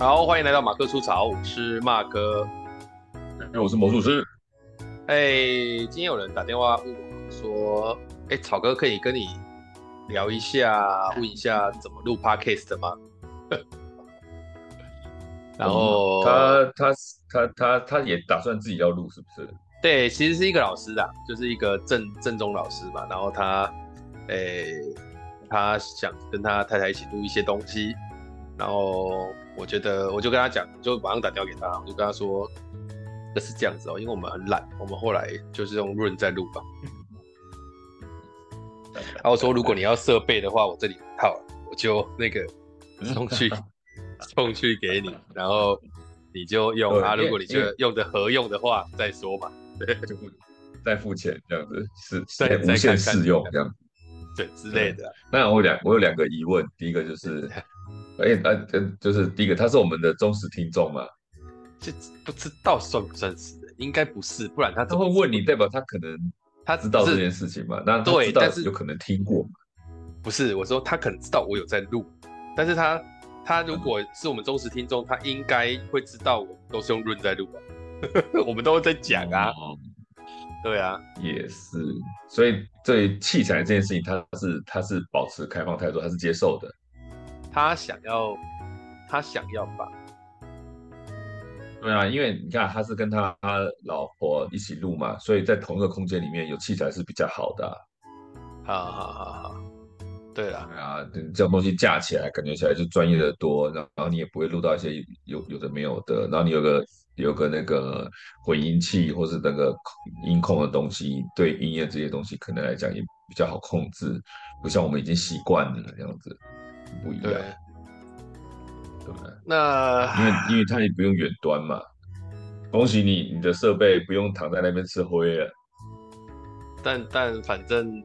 好，欢迎来到马克出草，我是马哥，我是魔术师。哎、欸，今天有人打电话问我说，哎、欸，草哥可以跟你聊一下，问一下怎么录 Podcast 的吗？然后、嗯、他他他他他也打算自己要录，是不是？对，其实是一个老师啊，就是一个正正宗老师嘛。然后他，哎、欸，他想跟他太太一起录一些东西，然后。我觉得我就跟他讲，就马上打电话给他，我就跟他说，那是这样子哦，因为我们很懒，我们后来就是用润在录吧。然后我说，如果你要设备的话，我这里有一套，我就那个送去 送去给你，然后你就用啊。如果你觉得用的合用的话，再说嘛。对，就再付钱这样子，是再无限试用这样，对之类的。那我有两我有两个疑问，第一个就是。哎，呃、欸，呃，就是第一个，他是我们的忠实听众嘛？这不知道算不算是？应该不是，不然他怎么会问你，代表他可能他知道这件事情嘛？那对，但是有可能听过嘛？不是，我说他可能知道我有在录，但是他他如果是我们忠实听众，他应该会知道我们都是用润在录吧，我们都在讲啊，哦、对啊，也是，所以对器材这件事情，他是他是保持开放态度，他是接受的。他想要，他想要吧？对啊，因为你看，他是跟他老婆一起录嘛，所以在同一个空间里面有器材是比较好的啊。好好好好，对啊，啊，这种东西架起来，感觉起来就专业的多，然后你也不会录到一些有有的没有的，然后你有个有个那个混音器或是那个音控的东西，对音乐这些东西可能来讲也比较好控制，不像我们已经习惯了这样子。不一样，对，对，那因为因为他也不用远端嘛，恭喜你，你的设备不用躺在那边吃灰了。但但反正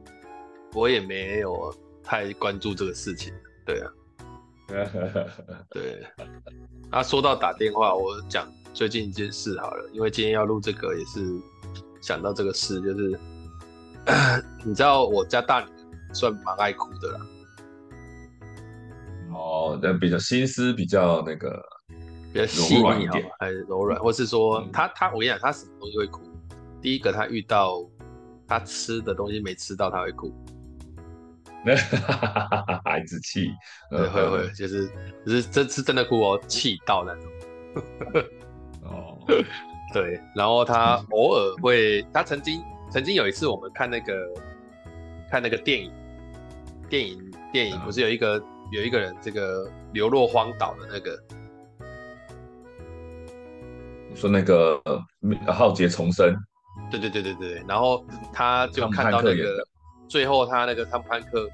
我也没有太关注这个事情，对啊，对。啊，说到打电话，我讲最近一件事好了，因为今天要录这个也是想到这个事，就是你知道我家大女儿算蛮爱哭的啦。哦，那比较心思比较那个，比较细腻一点，还是柔软，或是说他他，我跟你讲，他什么东西会哭？第一个，他遇到他吃的东西没吃到，他会哭。孩子气，对，会会，就是就是真是真的哭哦，气到那种。哦，对，然后他 偶尔会，他曾经曾经有一次，我们看那个看那个电影，电影电影不是有一个。有一个人，这个流落荒岛的那个，你说那个浩劫重生，对对对对对，然后他就看到那个最后他那个汤姆汉克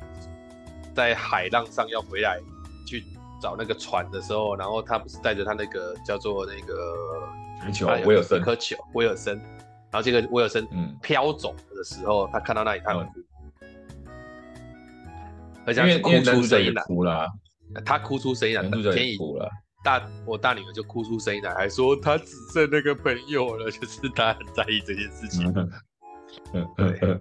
在海浪上要回来去找那个船的时候，然后他不是带着他那个叫做那个球。威尔森一颗球威尔森，然后这个威尔森飘走的时候，他看到那里他会哭。嗯而且哭出声音来，哭了，他哭出声音来，天宇哭了，大我大女儿就哭出声音来，还说她只剩那个朋友了，就是她很在意这件事情。对，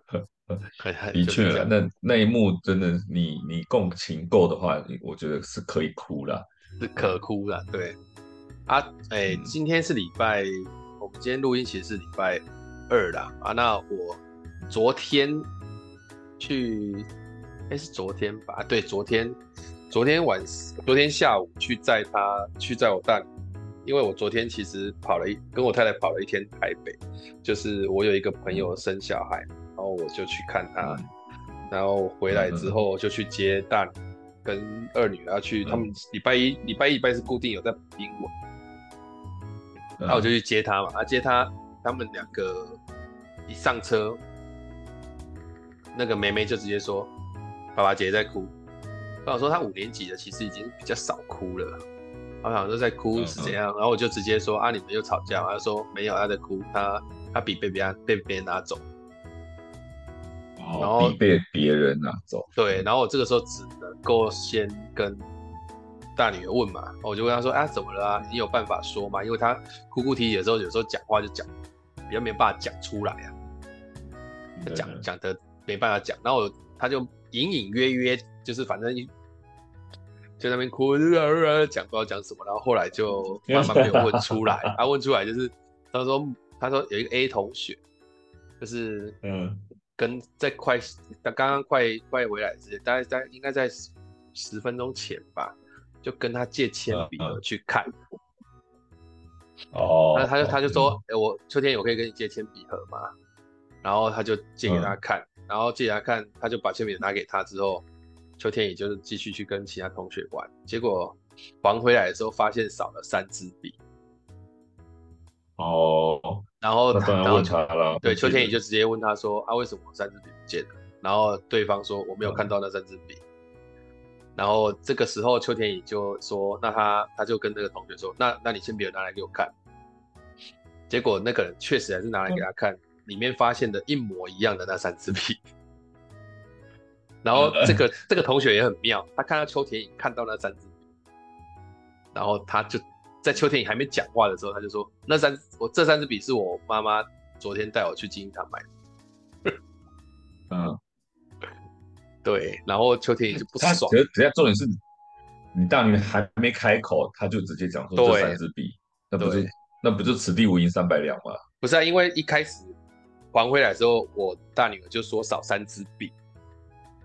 的确，那那一幕真的，你你共情够的话，我觉得是可以哭了，是可哭了。对，啊，哎，今天是礼拜，我们今天录音其实是礼拜二啦。啊，那我昨天去。哎，是昨天吧？对，昨天，昨天晚，昨天下午去载他，去载我大女，因为我昨天其实跑了一，跟我太太跑了一天台北，就是我有一个朋友生小孩，然后我就去看他，然后回来之后就去接大女跟二女儿去，他们礼拜一、礼拜一、礼拜是固定有在补英文，然后我就去接他嘛，啊，接他，他们两个一上车，那个梅梅就直接说。爸爸姐姐在哭，我想说他五年级了，其实已经比较少哭了。我想说在哭是怎样，然后我就直接说啊，你们又吵架？他说没有，他在哭，他他笔被别人被别人拿走，然后被别人拿走。对，然后我这个时候只能够先跟大女儿问嘛，我就问他说啊，怎么了啊？你有办法说吗？因为她哭哭啼啼的时候，有时候讲话就讲比较没办法讲出来啊，讲讲的没办法讲，然后她就。隐隐约约就是反正就在那边哭，讲不知道讲什么，然后后来就慢慢没有问出来，他、啊、问出来就是他说他说有一个 A 同学，就是嗯，跟在快他刚刚快快回来之前，大概在应该在十分钟前吧，就跟他借铅笔去看。哦，那他就他就说，哎、欸，我秋天我可以跟你借铅笔盒吗？然后他就借给他看，嗯、然后借给他看，他就把铅笔拿给他之后，秋天也就是继续去跟其他同学玩，结果还回来的时候发现少了三支笔。哦，然后他然后问他了，对，秋天也就直接问他说，啊，为什么三支笔不见了？然后对方说我没有看到那三支笔。嗯然后这个时候，秋天也就说：“那他他就跟那个同学说，那那你先别拿来给我看。”结果那个人确实还是拿来给他看，里面发现的一模一样的那三支笔。然后这个这个同学也很妙，他看到秋田颖看到那三支笔，然后他就在秋田颖还没讲话的时候，他就说：“那三我这三支笔是我妈妈昨天带我去金银堂买的。”嗯。对，然后秋天也就不爽。他等下重点是，你大女还没开口，他就直接讲说这三支笔，那不是那不就此地无银三百两吗？不是啊，因为一开始还回来之后，我大女儿就说少三支笔。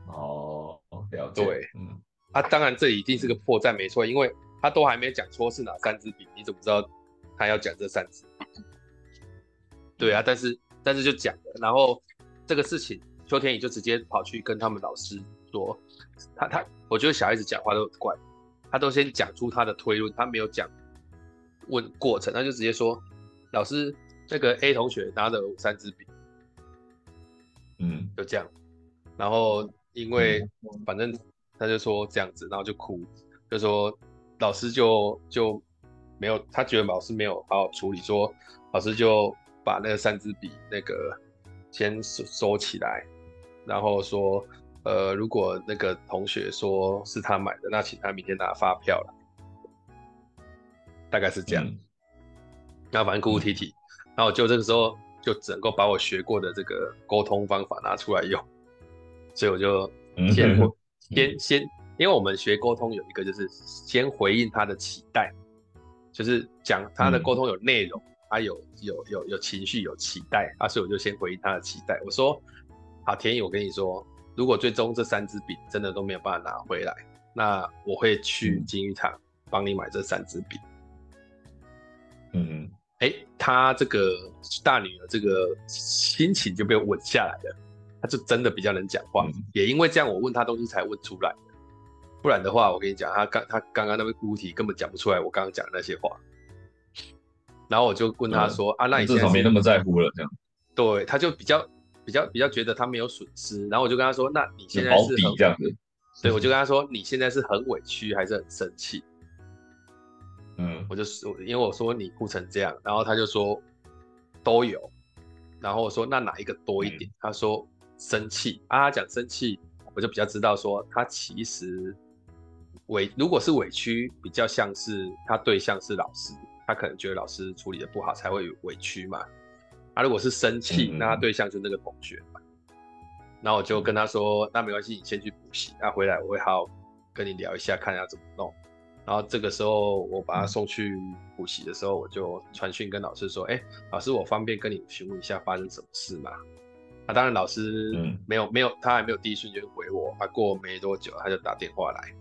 哦，了解。对，嗯，他、啊、当然这一定是个破绽，没错，因为他都还没讲错是哪三支笔，你怎么知道他要讲这三支笔？对啊，但是但是就讲了，然后这个事情。邱天宇就直接跑去跟他们老师说，他他，我觉得小孩子讲话都很怪，他都先讲出他的推论，他没有讲问过程，他就直接说，老师，那个 A 同学拿着三支笔，嗯，就这样，然后因为反正他就说这样子，然后就哭，就说老师就就没有，他觉得老师没有好好处理，说老师就把那个三支笔那个先收收起来。然后说，呃，如果那个同学说是他买的，那请他明天拿发票了，大概是这样。嗯、然后反正哭哭啼啼，嗯、然后就这个时候就只能够把我学过的这个沟通方法拿出来用，所以我就先、嗯、先先，因为我们学沟通有一个就是先回应他的期待，就是讲他的沟通有内容，他、嗯、有有有有情绪有期待啊，所以我就先回应他的期待，我说。好，田乙，我跟你说，如果最终这三支笔真的都没有办法拿回来，那我会去金玉堂帮你买这三支笔。嗯，哎、欸，他这个大女儿这个心情就被稳下来了，他就真的比较能讲话。嗯、也因为这样，我问他东西才问出来的，不然的话，我跟你讲，他刚他刚刚那位姑体根本讲不出来我刚刚讲的那些话。然后我就问他说：“嗯、啊，那你至少没那么在乎了。”这样，对，他就比较。比较比较觉得他没有损失，然后我就跟他说：“那你现在是很这样子，对，我就 跟他说你现在是很委屈还是很生气？”嗯，我就说，因为我说你哭成这样，然后他就说都有，然后我说那哪一个多一点？嗯、他说生气啊，他讲生气，我就比较知道说他其实委如果是委屈，比较像是他对象是老师，他可能觉得老师处理的不好才会委屈嘛。他、啊、如果是生气，那他对象就那个同学嘛。然后我就跟他说：“那没关系，你先去补习，那回来我会好好跟你聊一下，看要怎么弄。”然后这个时候我把他送去补习的时候，我就传讯跟老师说：“哎、欸，老师，我方便跟你询问一下发生什么事吗？”啊，当然老师没有没有，他还没有第一瞬间回我。啊，过没多久他就打电话来，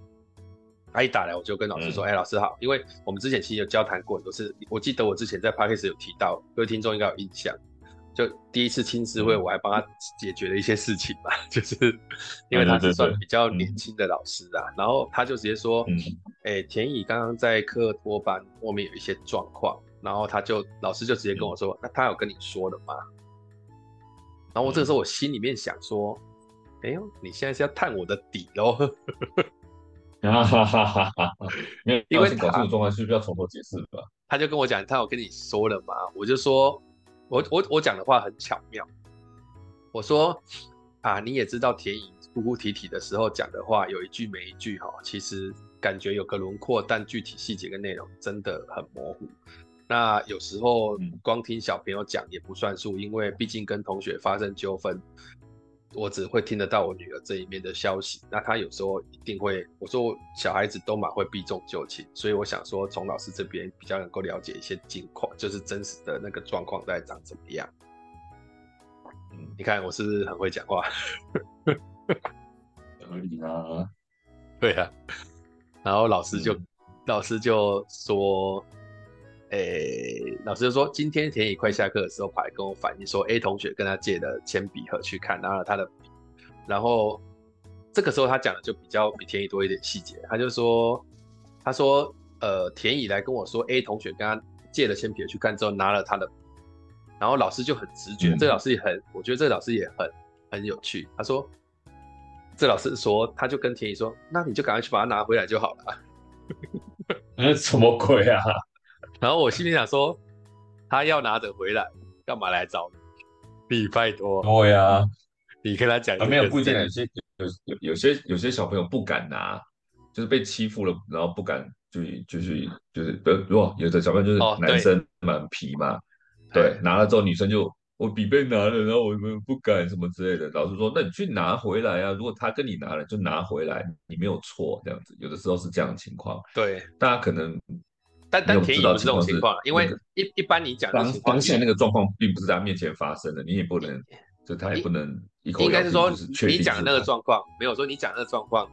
他一打来我就跟老师说：“哎、欸，老师好，因为我们之前其实有交谈过，都是我记得我之前在 Podcast 有提到，各位听众应该有印象。”就第一次亲师会，我还帮他解决了一些事情嘛，嗯、就是因为他是算比较年轻的老师啊，然后他就直接说，哎、嗯欸，田乙刚刚在课托班后面有一些状况，然后他就老师就直接跟我说，嗯、那他有跟你说了吗？然后我这个时候我心里面想说，哎、嗯、呦，你现在是要探我的底喽？哈哈哈哈哈！因为搞这种状况是不是要从头解释吧？他就跟我讲，他有跟你说了吗？我就说。我我我讲的话很巧妙，我说啊，你也知道田颖哭哭啼啼的时候讲的话有一句没一句哈，其实感觉有个轮廓，但具体细节跟内容真的很模糊。那有时候光听小朋友讲也不算数，因为毕竟跟同学发生纠纷，我只会听得到我女儿这一面的消息。那她有时候一定会，我说小孩子都蛮会避重就轻，所以我想说从老师这边比较能够了解一些近况，就是真实的那个状况在长怎么样。嗯，你看我是不是很会讲话？可以啊，对啊。然后老师就、嗯、老师就说。诶、欸，老师就说，今天田乙快下课的时候，跑来跟我反映说，A 同学跟他借的铅笔盒去看，拿了他的笔，然后这个时候他讲的就比较比田乙多一点细节，他就说，他说，呃，田乙来跟我说，A 同学跟他借了铅笔盒去看之后，拿了他的笔，然后老师就很直觉，嗯、这个老师也很，我觉得这个老师也很很有趣，他说，这、老师说，他就跟田乙说，那你就赶快去把它拿回来就好了，嗯，什么鬼啊？然后我心里想说，他要拿着回来，干嘛来找你？你拜托。对呀、啊，你跟他讲、啊。没有不一定，有些有有有些有些小朋友不敢拿，就是被欺负了，然后不敢就就是就是比，如果有的小朋友就是男生蛮皮嘛，哦、对，对，拿了之后女生就我笔被拿了，然后我们不敢什么之类的。老师说，那你去拿回来啊，如果他跟你拿了，就拿回来，你没有错，这样子。有的时候是这样的情况。对，大家可能。但但田乙不是这种情况，因为一一般你讲的当现那个状况并不是在他面前发生的，你也不能，就他也不能一口。应该是说你讲的那个状况，没有说你讲的那个状况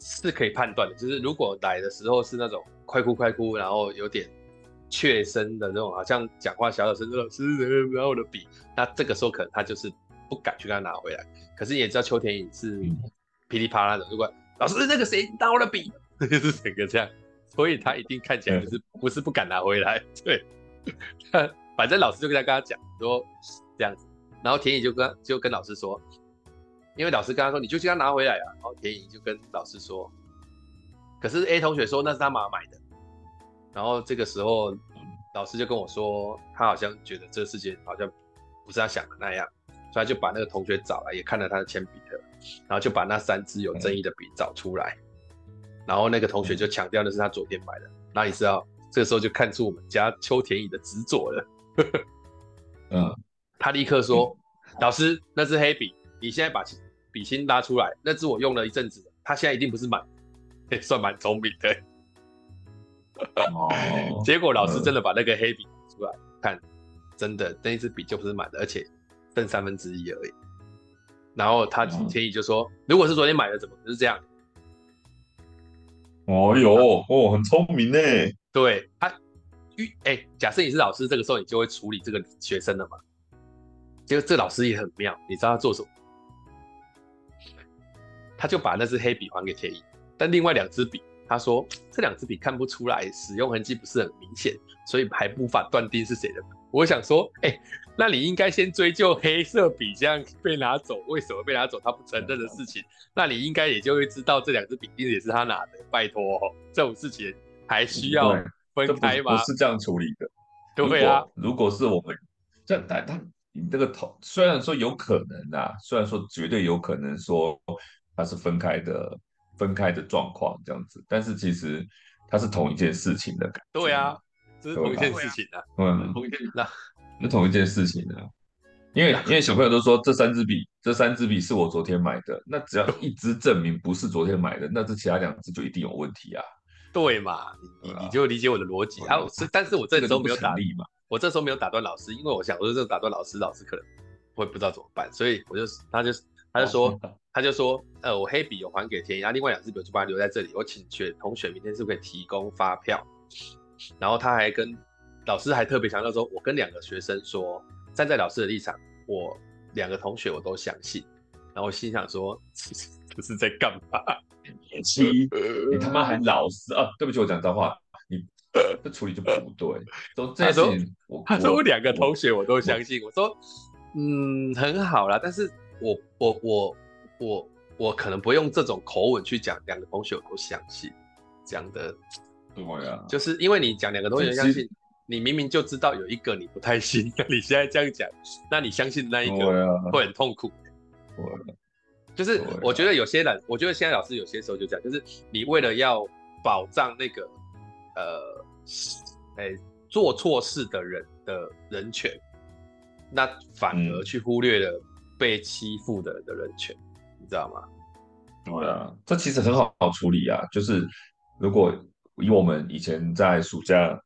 是可以判断的，就是如果来的时候是那种快哭快哭，然后有点怯声的那种，好像讲话小小声，老师然后我的笔，那这个时候可能他就是不敢去跟他拿回来。可是你也知道邱田乙是噼里啪啦的，如果老师那个谁拿我的笔，就是整个这样。所以他一定看起来就是不是不敢拿回来，对，反正老师就跟他跟他讲说这样子，然后田野就跟就跟老师说，因为老师跟他说你就叫他拿回来啊，然后田野就跟老师说，可是 A 同学说那是他妈买的，然后这个时候老师就跟我说，他好像觉得这个事情好像不是他想的那样，所以他就把那个同学找来，也看了他的铅笔盒，然后就把那三支有争议的笔找出来。然后那个同学就强调那是他昨天买的，那你知道，这个时候就看出我们家邱田乙的执着了。嗯，他立刻说：“嗯、老师，那支黑笔，你现在把笔芯拉出来，那支我用了一阵子，他现在一定不是满，也 算蛮聪明的。”哦，结果老师真的把那个黑笔出来、嗯、看，真的那一支笔就不是满的，而且剩三分之一而已。然后他田乙就说：“嗯、如果是昨天买的，怎么是这样？”哦哟哦，很聪明呢。对他，哎、假设你是老师，这个时候你就会处理这个学生了嘛？结果这老师也很妙，你知道他做什么？他就把那支黑笔还给田乙，但另外两支笔，他说这两支笔看不出来使用痕迹不是很明显，所以还无法断定是谁的。我想说，哎、欸。那你应该先追究黑色笔这样被拿走，为什么被拿走？他不承认的事情，那你应该也就会知道这两支笔一定也是他拿的。拜托、喔，这种事情还需要分开吗？不，不是这样处理的。对啊，如果是我们这但，但他你这个头虽然说有可能啊，虽然说绝对有可能说它是分开的，分开的状况这样子，但是其实它是同一件事情的感觉。对啊，这是 同一件事情啊。嗯，同一件那。是同一件事情的，因为因为小朋友都说这三支笔，这三支笔是我昨天买的，那只要一支证明不是昨天买的，那这其他两支就一定有问题啊。对嘛？你你就理解我的逻辑啊。是，但是我这个时候没有打力嘛，我这时候没有打断老师，因为我想，我说这个打断老师，老师可能会不知道怎么办，所以我就他就他就说他就说，呃，我黑笔有还给田乙，然后另外两支笔就把它留在这里，我请学同学明天是不是可以提供发票？然后他还跟。老师还特别强调说，我跟两个学生说，站在老师的立场，我两个同学我都相信。然后心想说，这是在干嘛？七，你他妈还老实啊？对不起，我讲脏话，你这处理就不对。都这些，我他说我两个同学我都相信。我，我说，嗯，很好啦，但是我我我我我可能不用这种口吻去讲，两个同学我都相信，讲的就是因为你讲两个东西相信。你明明就知道有一个你不太信，那你现在这样讲，那你相信那一个会很痛苦。就是我觉得有些人，我觉得现在老师有些时候就这样，就是你为了要保障那个呃，哎、欸、做错事的人的人权，那反而去忽略了被欺负的人的人权，你知道吗？对啊，这其实很好好处理啊。就是如果以我们以前在暑假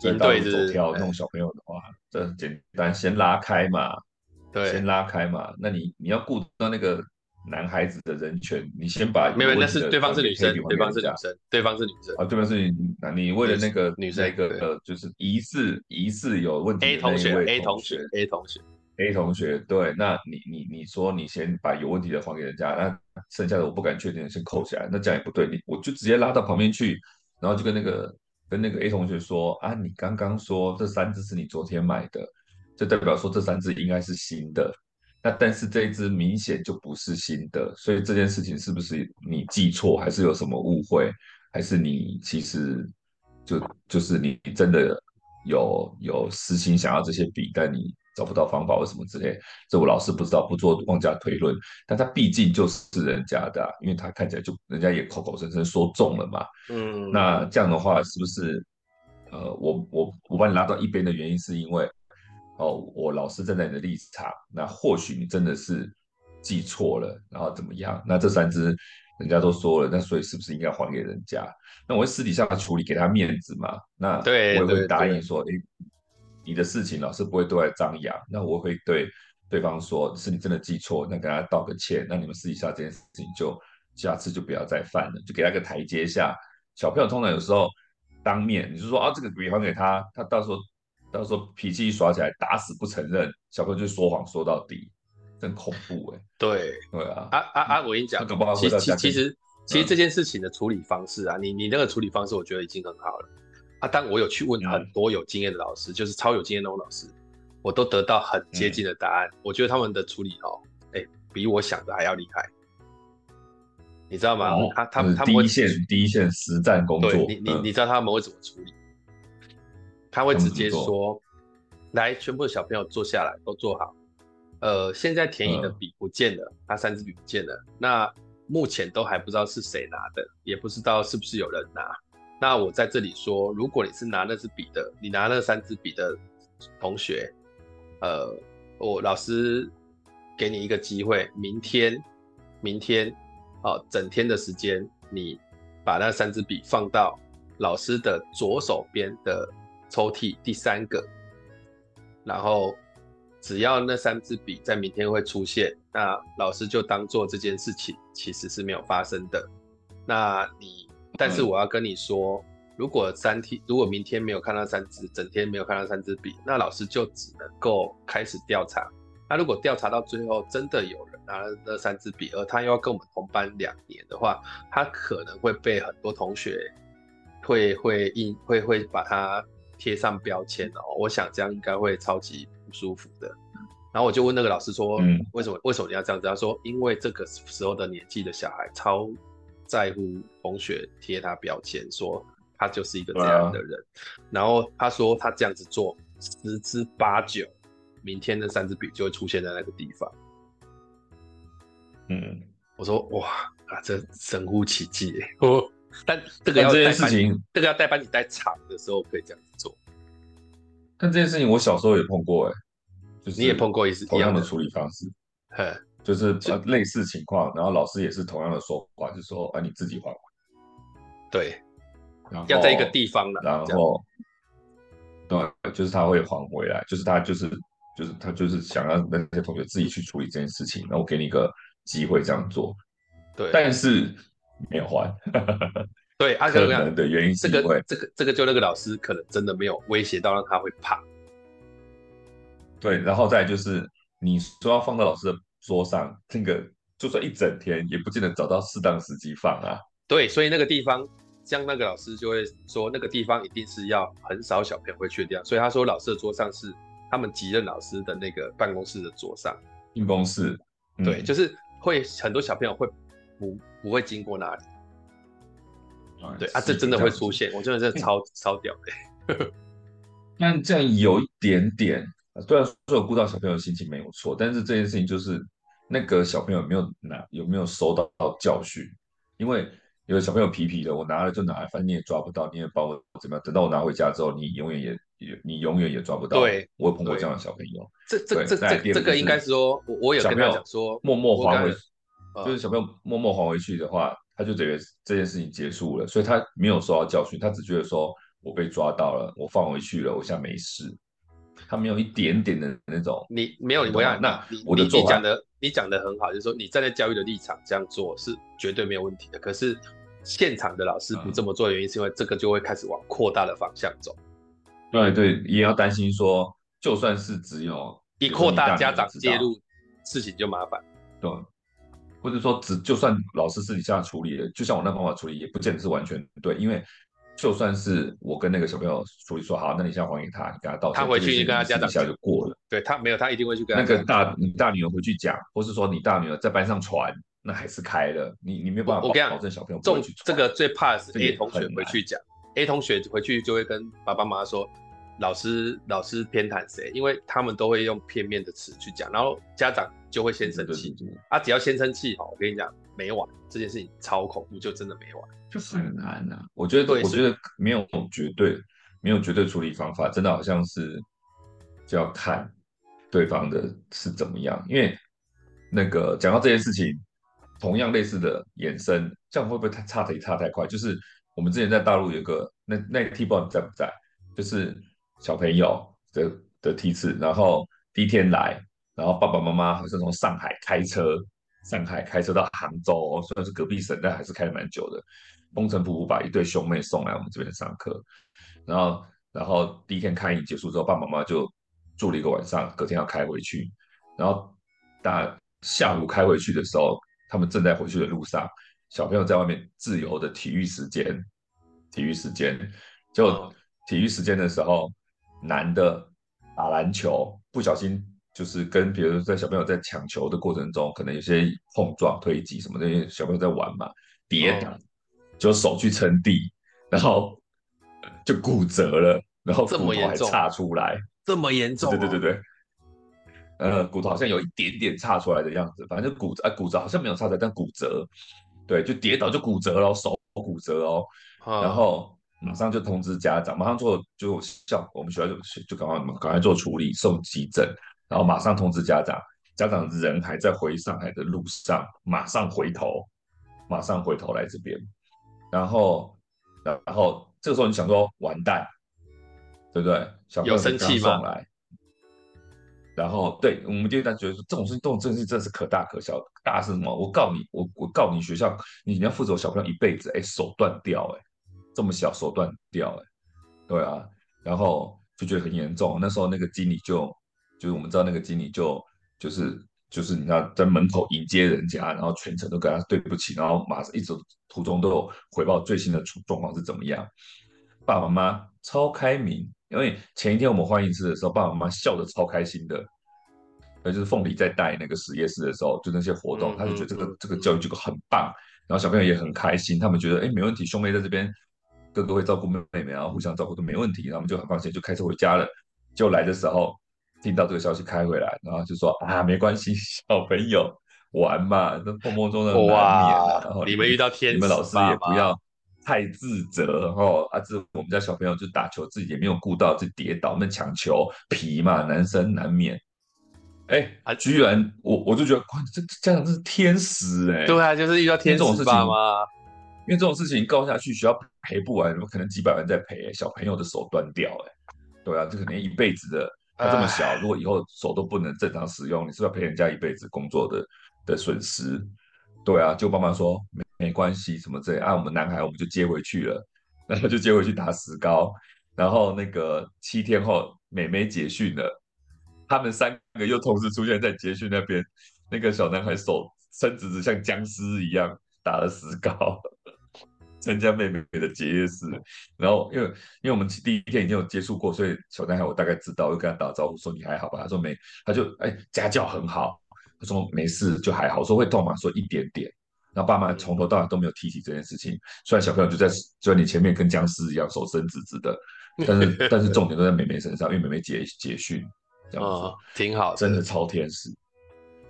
在道路走跳那种小朋友的话，这很简单，先拉开嘛，对，先拉开嘛。那你你要顾到那个男孩子的人权，你先把没有，那是对方是女生，对方是女生，对方是女生啊，对方是女，那你为了那个女生一个呃就是疑似疑似有问题 A 同学，A 同学，A 同学。A 同学，对，那你你你说你先把有问题的还给人家，那剩下的我不敢确定的先扣起来，那这样也不对，你我就直接拉到旁边去，然后就跟那个跟那个 A 同学说啊，你刚刚说这三只是你昨天买的，就代表说这三只应该是新的，那但是这一只明显就不是新的，所以这件事情是不是你记错，还是有什么误会，还是你其实就就是你真的有有私心想要这些笔，但你。找不到方法或什么之类，这我老师不知道，不做妄加推论。但他毕竟就是人家的，啊，因为他看起来就人家也口口声声说中了嘛。嗯，那这样的话是不是？呃，我我我把你拉到一边的原因是因为，哦，我老师站在你的立场，那或许你真的是记错了，然后怎么样？那这三只人家都说了，那所以是不是应该还给人家？那我会私底下处理，给他面子嘛。那我也会答应说，诶。你的事情老师不会对外张扬，那我会对对方说，是你真的记错，那跟他道个歉，那你们私底下这件事情就下次就不要再犯了，就给他个台阶下。小朋友通常有时候当面你就说啊，这个笔还给他，他到时候到时候脾气一耍起来，打死不承认，小朋友就说谎说到底，真恐怖哎、欸。对对啊，啊啊啊！我跟你讲，其其其实其实这件事情的处理方式啊，你你那个处理方式，我觉得已经很好了。啊，但我有去问很多有经验的老师，嗯、就是超有经验的那种老师，我都得到很接近的答案。嗯、我觉得他们的处理哦，哎、欸，比我想的还要厉害，你知道吗？哦、他他们他们会第一线第一线实战工作，对你你、嗯、你知道他们会怎么处理？他会直接说：“来，全部的小朋友坐下来，都坐好。呃，现在田野的笔不见了，嗯、他三支笔不见了。那目前都还不知道是谁拿的，也不知道是不是有人拿。”那我在这里说，如果你是拿那支笔的，你拿那三支笔的同学，呃，我老师给你一个机会，明天，明天，哦，整天的时间，你把那三支笔放到老师的左手边的抽屉第三个，然后只要那三支笔在明天会出现，那老师就当做这件事情其实是没有发生的。那你。但是我要跟你说，如果三天，如果明天没有看到三支，整天没有看到三支笔，那老师就只能够开始调查。那如果调查到最后真的有人拿了那三支笔，而他又要跟我们同班两年的话，他可能会被很多同学会会印会会把他贴上标签哦。我想这样应该会超级不舒服的。然后我就问那个老师说，嗯，为什么为什么你要这样子？他说，因为这个时候的年纪的小孩超。在乎同学贴他标签，说他就是一个这样的人。啊、然后他说他这样子做，十之八九，明天那三支笔就会出现在那个地方。嗯，我说哇啊，这神乎其技哦。但这个要这件事情，这个要带班你带长的时候可以这样子做。但这件事情我小时候也碰过哎，就是你也碰过一次同样的处理方式。就是类似情况，然后老师也是同样的说法，就说啊，你自己还回。对，要在一个地方了。然后，对，就是他会还回来，就是他就是就是他就是想让那些同学自己去处理这件事情，然后我给你一个机会这样做。对，但是没有还。对，可能的原因是因为这个这个这个就那个老师可能真的没有威胁到让他会怕。对，然后再就是你说要放到老师的。桌上那个，就算一整天也不见得找到适当时机放啊。对，所以那个地方，像那个老师就会说，那个地方一定是要很少小朋友会去的地方。所以他说，老师的桌上是他们几任老师的那个办公室的桌上。办公室，嗯、对，就是会很多小朋友会不不会经过那里。嗯、对啊，这真的会出现，我真的是超 超屌的。但这样有一点点，虽然说有顾到小朋友的心情没有错，但是这件事情就是。那个小朋友有没有拿，有没有收到教训？因为有的小朋友皮皮的，我拿了就拿了，反正你也抓不到，你也把我怎么样？等到我拿回家之后，你永远也也你永远也抓不到。对，我有碰过这样的小朋友。这这这这这个应该是说，我我有跟他讲说，默默还回，就是小朋友默默还回去的话，他就等于这件事情结束了，所以他没有受到教训，他只觉得说我被抓到了，我放回去了，我现在没事。他没有一点点的那种，你没有，你不要那我的你讲的你讲的很好，就是说你站在教育的立场这样做是绝对没有问题的。可是现场的老师不这么做的原因，是因为这个就会开始往扩大的方向走。对对，也要担心说，就算是只有一扩大家长介入，事情就麻烦。对，或者说只就算老师私底下处理了，就像我那方法处理，也不见得是完全对，因为。就算是我跟那个小朋友处理说好，那你现在还给他，你跟他道歉，他回去你跟他家长一下就过了。对他没有，他一定会去跟他那个大你大女儿回去讲，或是说你大女儿在班上传，那还是开了。你你没有办法保保证小朋友不会去传。这个最怕的是 A 同学回去讲，A 同学回去就会跟爸爸妈妈说，老师老师偏袒谁？因为他们都会用片面的词去讲，然后家长就会先生气。啊，只要先生气好，我跟你讲没完，这件事情超恐怖，就真的没完。就很难呐、啊，我觉得，我觉得没有绝对，没有绝对处理方法，真的好像是就要看对方的是怎么样。因为那个讲到这件事情，同样类似的衍生，这样会不会太差的差太快？就是我们之前在大陆有个那那个 T 宝你在不在？就是小朋友的的梯次，然后第一天来，然后爸爸妈妈好像从上海开车，上海开车到杭州，虽然是隔壁省，但还是开了蛮久的。风尘仆仆把一对兄妹送来我们这边上课，然后，然后第一天开营结束之后，爸爸妈妈就住了一个晚上，隔天要开回去。然后大下午开回去的时候，他们正在回去的路上，小朋友在外面自由的体育时间，体育时间，就体育时间的时候，男的打篮球，不小心就是跟比如说在小朋友在抢球的过程中，可能有些碰撞、推挤什么的，因为小朋友在玩嘛，跌倒。就手去撑地，然后就骨折了，然后骨头还岔出来，这么严重？对对对对对，呃，骨头好像有一点点岔出来的样子，反正就骨折，哎，骨折好像没有岔出来，但骨折，对，就跌倒就骨折了，手骨折哦，然后马上就通知家长，马上做就校我们学校就就赶快赶快做处理，送急诊，然后马上通知家长，家长人还在回上海的路上，马上回头，马上回头来这边。然后，然后这个时候你想说完蛋，对不对？小朋友刚刚送来，然后对，我们就在觉得说这种事情，这种事情真的是可大可小。大是什么？我告你，我我告你学校，你你要负责我小朋友一辈子，哎，手断掉，哎，这么小手断掉，哎，对啊，然后就觉得很严重。那时候那个经理就，就是我们知道那个经理就就是。就是你要在门口迎接人家，然后全程都跟他对不起，然后马上一直途中都有回报最新的状状况是怎么样。爸爸妈妈超开明，因为前一天我们欢迎式的时候，爸爸妈妈笑得超开心的。那就是凤梨在带那个实验室的时候，就那些活动，他就觉得这个这个教育机构很棒，然后小朋友也很开心，他们觉得哎没问题，兄妹在这边，哥哥会照顾妹妹，然后互相照顾都没问题，然后我们就很放心，就开车回家了。就来的时候。听到这个消息开回来，然后就说啊，没关系，小朋友玩嘛，那碰碰撞撞难免。哇，然后你们遇到天，你们老师也不要太自责。然后啊，这我们家小朋友就打球，自己也没有顾到，就跌倒，那抢球皮嘛，男生难免。哎，啊，居然我我就觉得，哇，这家长真是天使哎。对啊，就是遇到天使爸妈。因为这种事情告下去，学校赔不完，怎么可能几百万再赔？小朋友的手断掉，哎，对啊，这可能一辈子的。他这么小，如果以后手都不能正常使用，你是不是要赔人家一辈子工作的的损失？对啊，就爸妈说没没关系，什么这样啊，我们男孩我们就接回去了，然后就接回去打石膏，然后那个七天后妹妹结训了，他们三个又同时出现在结训那边，那个小男孩手伸直直像僵尸一样打了石膏。参加妹妹的结业式，然后因为因为我们第一天已经有接触过，所以小男孩我大概知道，我就跟他打招呼说你还好吧？他说没，他就哎家教很好，他说没事就还好，我说会痛吗？说一点点。然后爸妈从头到尾都没有提起这件事情，虽然小朋友就在就在你前面跟僵尸一样手伸直直的，但是但是重点都在妹妹身上，因为妹妹结结训这样子，哦，挺好，真的超天使，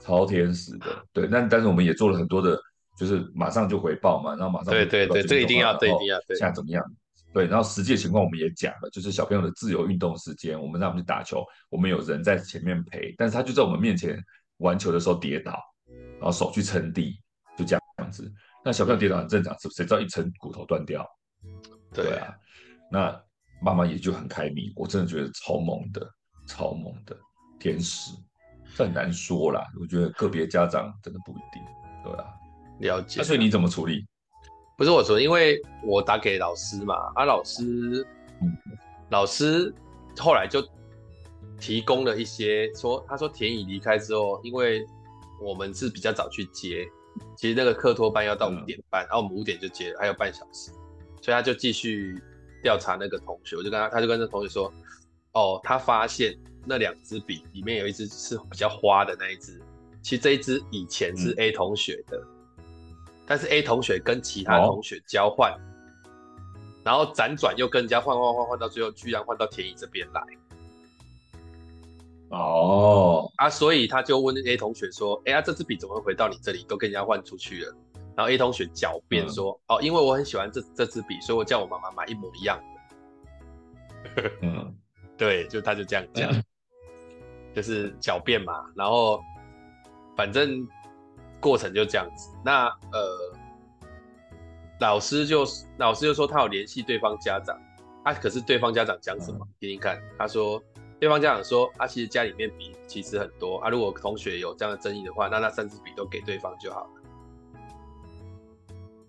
超天使的，对。但但是我们也做了很多的。就是马上就回报嘛，然后马上对对对，这一定要，这一定要。现在怎么样？对，然后实际情况我们也讲了，就是小朋友的自由运动时间，我们让他们去打球，我们有人在前面陪，但是他就在我们面前玩球的时候跌倒，然后手去撑地，就这样子。那小朋友跌倒很正常，是谁知道一撑骨头断掉？对啊，那妈妈也就很开明，我真的觉得超猛的，超猛的天使，这很难说啦。我觉得个别家长真的不一定，对啊，了解。那所以你怎么处理？不是我说，因为我打给老师嘛，啊，老师，嗯，老师后来就提供了一些说，他说田乙离开之后，因为我们是比较早去接，其实那个课托班要到五点半，嗯、然后我们五点就接了，还有半小时，所以他就继续调查那个同学，我就跟他，他就跟那同学说，哦，他发现那两支笔里面有一支是比较花的那一支，其实这一支以前是 A 同学的。嗯但是 A 同学跟其他同学交换，哦、然后辗转又跟人家换换换换，到最后居然换到田乙这边来。哦，啊，所以他就问 A 同学说：“哎呀，这支笔怎么会回到你这里？都跟人家换出去了。”然后 A 同学狡辩说：“嗯、哦，因为我很喜欢这这支笔，所以我叫我妈妈买一模一样的。”嗯，对，就他就这样讲，嗯、就是狡辩嘛。然后反正。过程就这样子，那呃，老师就老师就说他有联系对方家长，啊，可是对方家长讲什么？听听看，他说对方家长说，啊，其实家里面笔其实很多啊，如果同学有这样的争议的话，那那三支笔都给对方就好了。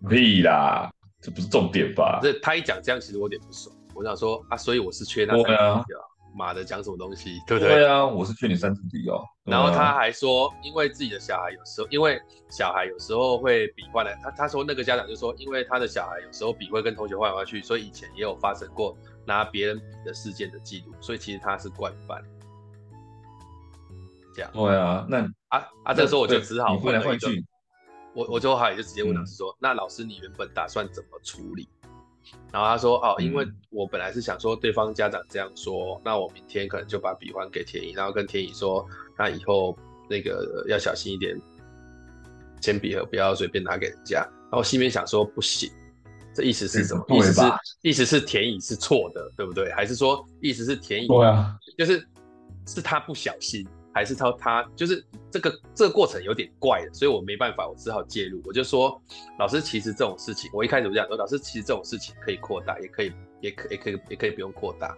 屁啦，这不是重点吧？这他一讲这样，其实我有点不爽，我想说啊，所以我是缺那三支笔啊。妈的，讲什么东西，对不对？对啊，我是劝你三支笔哦。然后他还说，因为自己的小孩有时候，因为小孩有时候会比换来，他他说那个家长就说，因为他的小孩有时候笔会跟同学换来换去，所以以前也有发生过拿别人笔的事件的记录，所以其实他是惯犯。这样。对啊，那啊啊，这个时候我就只好换来换去，我我就好也就直接问老师说，嗯、那老师你原本打算怎么处理？然后他说：“哦，因为我本来是想说对方家长这样说，嗯、那我明天可能就把笔还给田乙，然后跟田乙说，那以后那个要小心一点，铅笔盒不要随便拿给人家。”然后心里面想说：“不行，这意思是什么？意思是意思是田乙是错的，对不对？还是说意思是田乙对啊，就是是他不小心？”还是他他就是这个这个过程有点怪的，所以我没办法，我只好介入。我就说，老师，其实这种事情，我一开始就讲说，老师，其实这种事情可以扩大，也可以，也可，也可以，也可以不用扩大。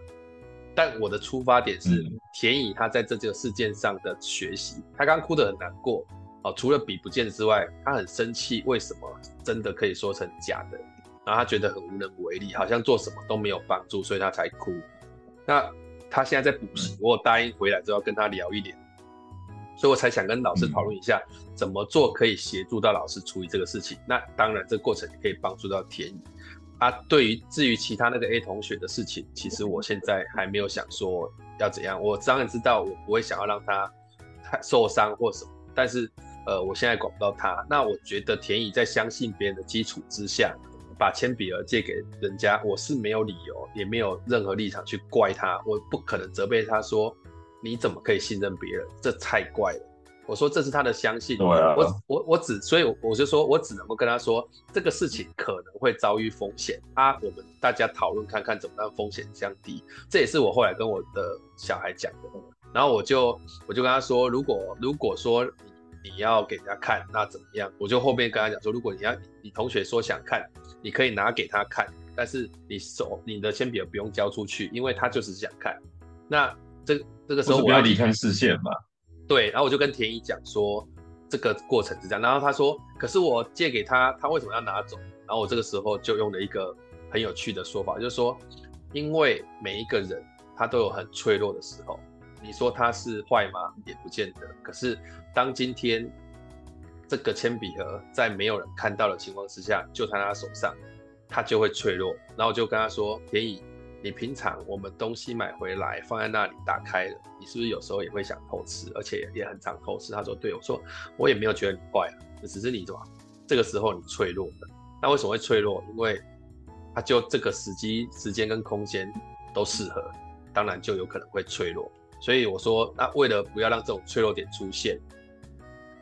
但我的出发点是田乙他在这这个事件上的学习。他刚刚哭得很难过哦，除了笔不见之外，他很生气，为什么真的可以说成假的？然后他觉得很无能为力，好像做什么都没有帮助，所以他才哭。那他现在在补习，我答应回来之后跟他聊一点。所以我才想跟老师讨论一下，怎么做可以协助到老师处理这个事情。那当然，这个过程也可以帮助到田乙啊。对于至于其他那个 A 同学的事情，其实我现在还没有想说要怎样。我当然知道，我不会想要让他太受伤或什么。但是，呃，我现在管不到他。那我觉得田乙在相信别人的基础之下，把铅笔盒借给人家，我是没有理由，也没有任何立场去怪他。我不可能责备他说。你怎么可以信任别人？这太怪了。我说这是他的相信，啊、我我我只所以我就说我只能够跟他说这个事情可能会遭遇风险啊，我们大家讨论看看怎么让风险降低。这也是我后来跟我的小孩讲的。然后我就我就跟他说，如果如果说你你要给人家看，那怎么样？我就后面跟他讲说，如果你要你同学说想看，你可以拿给他看，但是你手你的铅笔不用交出去，因为他就是想看。那这这个时候我要离开视线嘛？对，然后我就跟田乙讲说，这个过程是这样。然后他说，可是我借给他，他为什么要拿走？然后我这个时候就用了一个很有趣的说法，就是说，因为每一个人他都有很脆弱的时候。你说他是坏吗？也不见得。可是当今天这个铅笔盒在没有人看到的情况之下，就在他手上，他就会脆弱。然后我就跟他说，田乙。你平常我们东西买回来放在那里打开了，你是不是有时候也会想偷吃，而且也很常偷吃？他说对，我说我也没有觉得你坏啊，只是你怎么这个时候你脆弱了。那为什么会脆弱？因为他就这个时机、时间跟空间都适合，当然就有可能会脆弱。所以我说，那为了不要让这种脆弱点出现，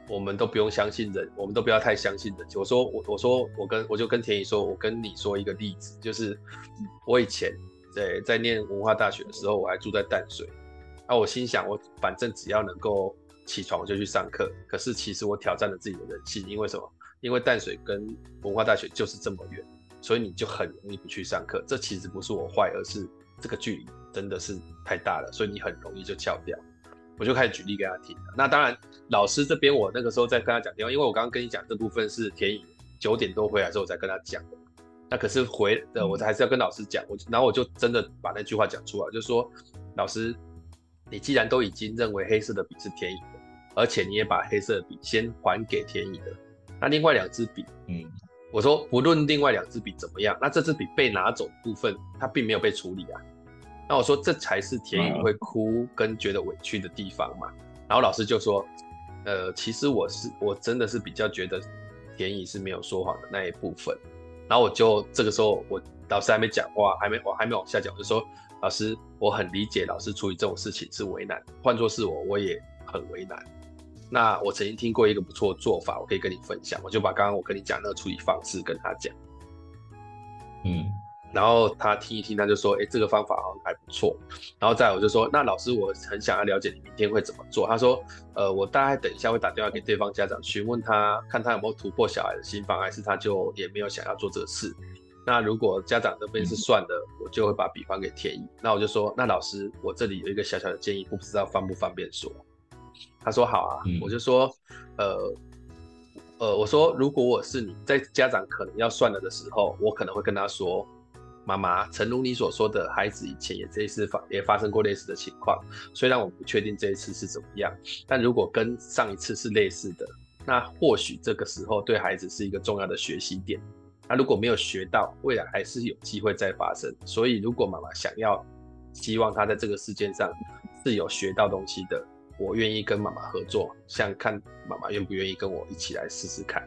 我们都不用相信人，我们都不要太相信人。我说我我说我跟我就跟田姨说，我跟你说一个例子，就是我以前在在念文化大学的时候，我还住在淡水，啊，我心想我反正只要能够起床我就去上课，可是其实我挑战了自己的人性，因为什么？因为淡水跟文化大学就是这么远，所以你就很容易不去上课。这其实不是我坏，而是这个距离真的是太大了，所以你很容易就翘掉。我就开始举例给他听。那当然，老师这边我那个时候在跟他讲电话，因为我刚刚跟你讲这部分是田乙九点多回来之后我才跟他讲的。那可是回的我还是要跟老师讲。我然后我就真的把那句话讲出来，就说老师，你既然都已经认为黑色的笔是天乙的，而且你也把黑色的笔先还给天乙的，那另外两支笔，嗯，我说不论另外两支笔怎么样，那这支笔被拿走的部分，它并没有被处理啊。那我说这才是田乙会哭跟觉得委屈的地方嘛。然后老师就说，呃，其实我是我真的是比较觉得田乙是没有说谎的那一部分。然后我就这个时候我老师还没讲话，还没我还没往下讲，我就说老师，我很理解老师处理这种事情是为难，换作是我我也很为难。那我曾经听过一个不错的做法，我可以跟你分享，我就把刚刚我跟你讲那个处理方式跟他讲，嗯。然后他听一听，他就说：“哎，这个方法好像还不错。”然后再来我就说：“那老师，我很想要了解你明天会怎么做。”他说：“呃，我大概等一下会打电话给对方家长，询问他，看他有没有突破小孩的心防，还是他就也没有想要做这个事。那如果家长那边是算的，嗯、我就会把笔还给田乙。那我就说：那老师，我这里有一个小小的建议，不知道方不方便说？”他说：“好啊。嗯”我就说：“呃，呃，我说如果我是你在家长可能要算了的时候，我可能会跟他说。”妈妈，诚如你所说的，孩子以前也这一次发也发生过类似的情况。虽然我不确定这一次是怎么样，但如果跟上一次是类似的，那或许这个时候对孩子是一个重要的学习点。那如果没有学到，未来还是有机会再发生。所以，如果妈妈想要希望他在这个事件上是有学到东西的，我愿意跟妈妈合作，想看妈妈愿不愿意跟我一起来试试看。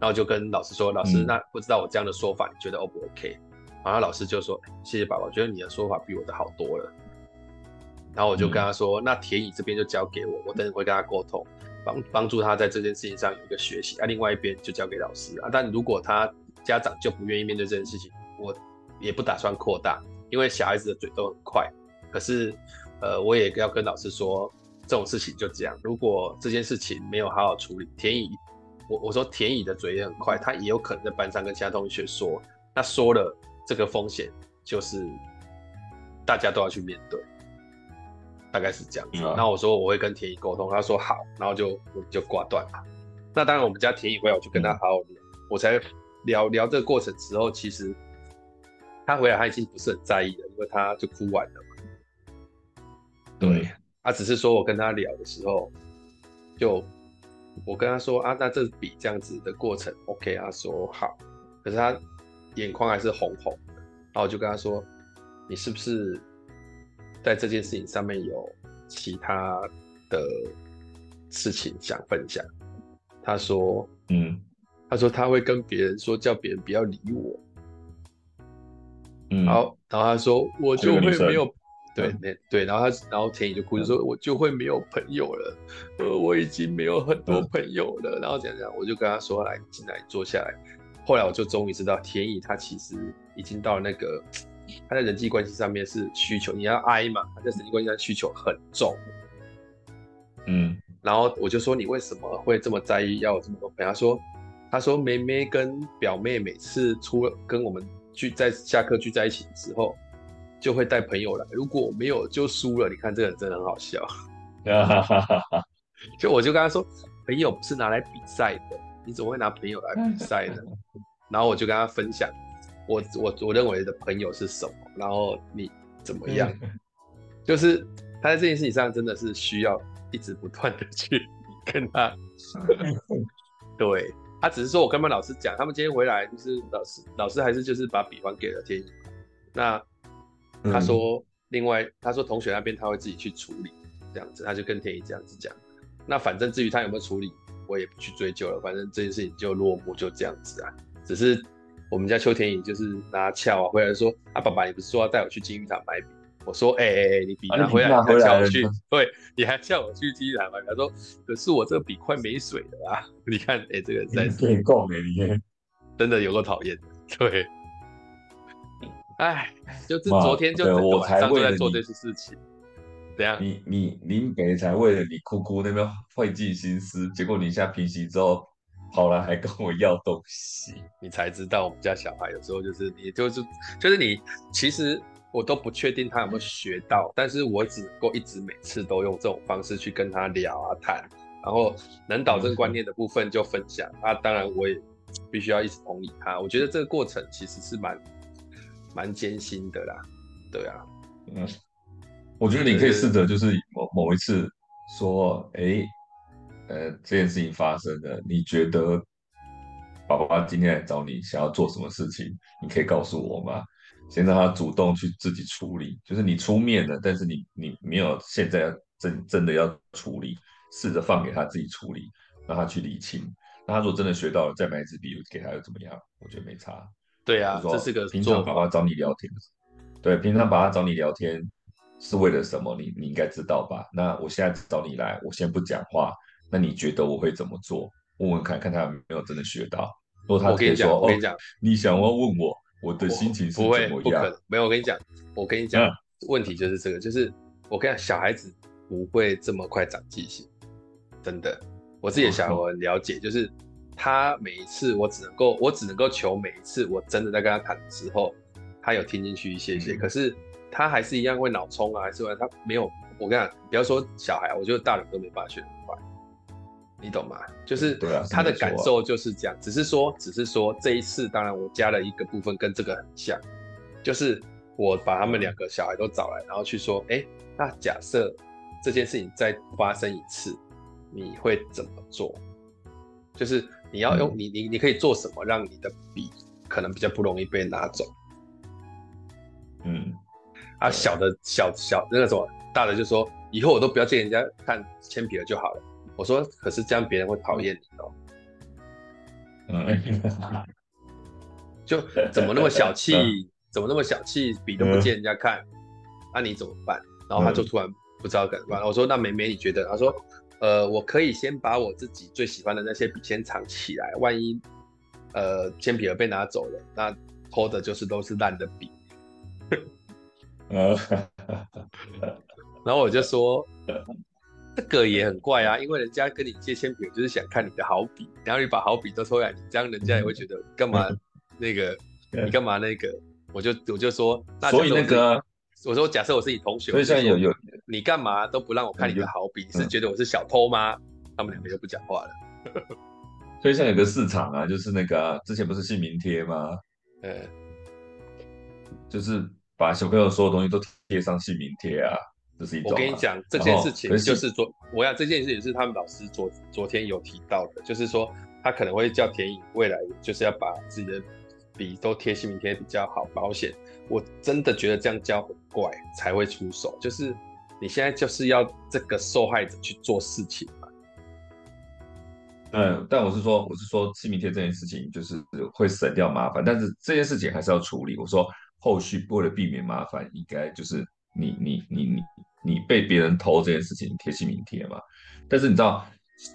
然后就跟老师说：“老师，那不知道我这样的说法，你觉得 O 不 OK？” 然后老师就说：“谢谢爸爸，我觉得你的说法比我的好多了。”然后我就跟他说：“嗯、那田乙这边就交给我，我等会跟他沟通，帮帮助他在这件事情上有一个学习。啊，另外一边就交给老师啊。但如果他家长就不愿意面对这件事情，我也不打算扩大，因为小孩子的嘴都很快。可是，呃，我也要跟老师说，这种事情就这样。如果这件事情没有好好处理，田乙，我我说田乙的嘴也很快，他也有可能在班上跟其他同学说，那说了。”这个风险就是大家都要去面对，大概是这样子。那、嗯、我说我会跟田乙沟通，他说好，然后就我们就挂断了。那当然，我们家田乙回来，我就跟他好好聊，嗯、我才聊聊这个过程之后，其实他回来他已经不是很在意了，因为他就哭完了嘛。对，他、嗯啊、只是说我跟他聊的时候，就我跟他说啊，那这笔这样子的过程，OK，他说好，可是他。眼眶还是红红的，然后我就跟他说：“你是不是在这件事情上面有其他的事情想分享？”他说：“嗯，他说他会跟别人说，叫别人不要理我。”嗯，然后然后他说：“我就会没有对对对。”然后他然后田野就哭着说：“我就会没有朋友了，呃，我已经没有很多朋友了。”然后讲讲，我就跟他说：“来，进来坐下来。”后来我就终于知道，天意他其实已经到了那个他在人际关系上面是需求，你要挨嘛，他在人际关系上需求很重。嗯，然后我就说，你为什么会这么在意要有这么多朋友？他说，他说妹妹跟表妹每次出了跟我们聚在下课聚在一起的时候，就会带朋友来，如果没有就输了。你看这个人真的很好笑。就我就跟他说，朋友不是拿来比赛的。你怎么会拿朋友来比赛呢？然后我就跟他分享我我我认为的朋友是什么，然后你怎么样？就是他在这件事情上真的是需要一直不断的去跟他，对，他只是说我跟他们老师讲，他们今天回来就是老师老师还是就是把笔还给了天宇，那他说另外他说同学那边他会自己去处理这样子，他就跟天一这样子讲，那反正至于他有没有处理。我也不去追究了，反正这件事情就落幕，就这样子啊。只是我们家邱田乙就是拿翘啊，回来说啊，爸爸，你不是说要带我去金玉堂买笔？我说，哎哎哎，你笔拿回来，你还叫我去，对，你还叫我去机台吗？他说，可是我这个笔快没水了啊！你看，哎，这个在电工哎，你看，真的有够讨厌，对，哎，就是昨天就晚上就在做这些事情，怎样？你你林北才为了你哭哭那边费尽心思，结果你一下平息之后。跑来还跟我要东西，你才知道我们家小孩有时候就是，你就是就是你，其实我都不确定他有没有学到，但是我只能够一直每次都用这种方式去跟他聊啊谈，然后能导正观念的部分就分享。那、嗯啊、当然我也必须要一直同理他，我觉得这个过程其实是蛮蛮艰辛的啦。对啊，嗯，我觉得你可以试着就是某某一次说，哎、欸。呃，这件事情发生了，你觉得爸爸今天来找你，想要做什么事情？你可以告诉我吗？先让他主动去自己处理，就是你出面了，但是你你没有现在要真真的要处理，试着放给他自己处理，让他去理清。那他如果真的学到了，再买一支笔给他又怎么样？我觉得没差。对啊，这是个平常爸爸找你聊天，对，平常爸爸找你聊天是为了什么？你你应该知道吧？那我现在找你来，我先不讲话。那你觉得我会怎么做？问问看看他有没有真的学到。如果他可以说，我跟你讲，你想要问我我的心情是怎么样？不会，不可能。没有，我跟你讲，我跟你讲，问题就是这个，就是我跟你讲，小孩子不会这么快长记性，真的。我自己的小孩我很了解，就是他每一次我只能够，我只能够求每一次我真的在跟他谈的时候，他有听进去一些些，可是他还是一样会脑冲啊，还是会他没有。我跟你讲，不要说小孩，我觉得大人都没办法学得快。你懂吗？就是他的感受就是这样，只是说，只是说这一次，当然我加了一个部分跟这个很像，就是我把他们两个小孩都找来，然后去说，哎，那假设这件事情再发生一次，你会怎么做？就是你要用你你你可以做什么，让你的笔可能比较不容易被拿走？嗯，啊，小的小小那个什么，大的就说以后我都不要借人家看铅笔了就好了。我说，可是这样别人会讨厌你哦。嗯，就怎么那么小气？怎么那么小气？笔都不借人家看，那你怎么办？然后他就突然不知道该怎么办。我说，那美美你觉得？他说，呃，我可以先把我自己最喜欢的那些笔先藏起来，万一呃铅笔盒被拿走了，那偷的就是都是烂的笔。嗯，然后我就说。这个也很怪啊，因为人家跟你借铅笔，就是想看你的好笔，然后你把好笔都偷来，你这样人家也会觉得干嘛 那个，你干嘛那个？我就我就说，那所以那个，我说假设我是你同学，所以现在有有，你干嘛都不让我看你的好笔？你是觉得我是小偷吗？他们两个就不讲话了。所以现在有个市场啊，就是那个、啊、之前不是姓名贴吗？嗯，就是把小朋友所有东西都贴上姓名贴啊。这是一我跟你讲这件事情，就是昨我要这件事情是他们老师昨昨天有提到的，就是说他可能会叫田颖未来就是要把自己的笔都贴姓名贴比较好保险。我真的觉得这样教很怪，才会出手。就是你现在就是要这个受害者去做事情嘛。嗯，但我是说我是说姓名贴这件事情就是会省掉麻烦，但是这件事情还是要处理。我说后续为了避免麻烦，应该就是。你你你你你被别人偷这件事情贴姓名贴嘛？但是你知道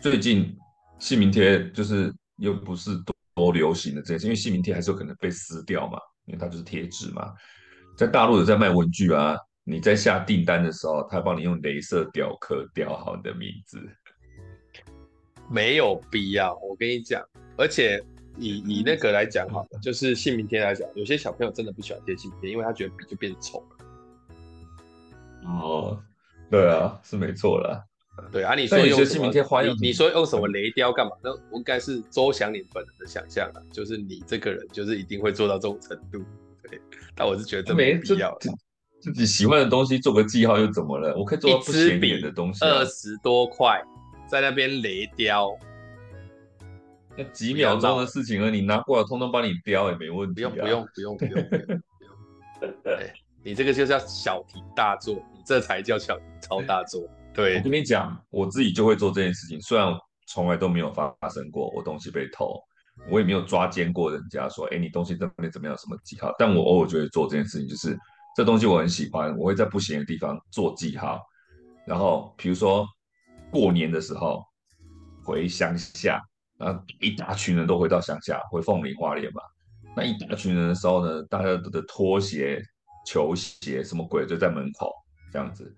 最近姓名贴就是又不是多多流行的这件事，因为姓名贴还是有可能被撕掉嘛，因为它就是贴纸嘛。在大陆有在卖文具啊，你在下订单的时候，他帮你用镭射雕刻雕好你的名字，没有必要。我跟你讲，而且以以那个来讲好了，就是姓名贴来讲，有些小朋友真的不喜欢贴姓名贴，因为他觉得笔就变丑了。哦，对啊，是没错啦。对啊，你说用姓名贴花样，你说用什么雷雕干嘛？那应该是周祥林本人的想象啊，就是你这个人就是一定会做到这种程度。对，但我是觉得这没必要。自己喜欢的东西做个记号又怎么了？我可以做不显眼的东西，二十多块在那边雷雕，那 几秒钟的事情而已，你拿过来通通帮你雕也没问题。不用不用不用不用不用不用。对。你这个就叫小题大做，你这才叫小题超大做。对，我跟你讲，我自己就会做这件事情，虽然从来都没有发生过我东西被偷，我也没有抓奸过人家说，哎，你东西怎么怎么样什么记号，但我偶尔就会做这件事情，就是这东西我很喜欢，我会在不行的地方做记号。然后比如说过年的时候回乡下，然后一大群人都回到乡下，回凤林花莲嘛。那一大群人的时候呢，大家的拖鞋、球鞋什么鬼就在门口这样子。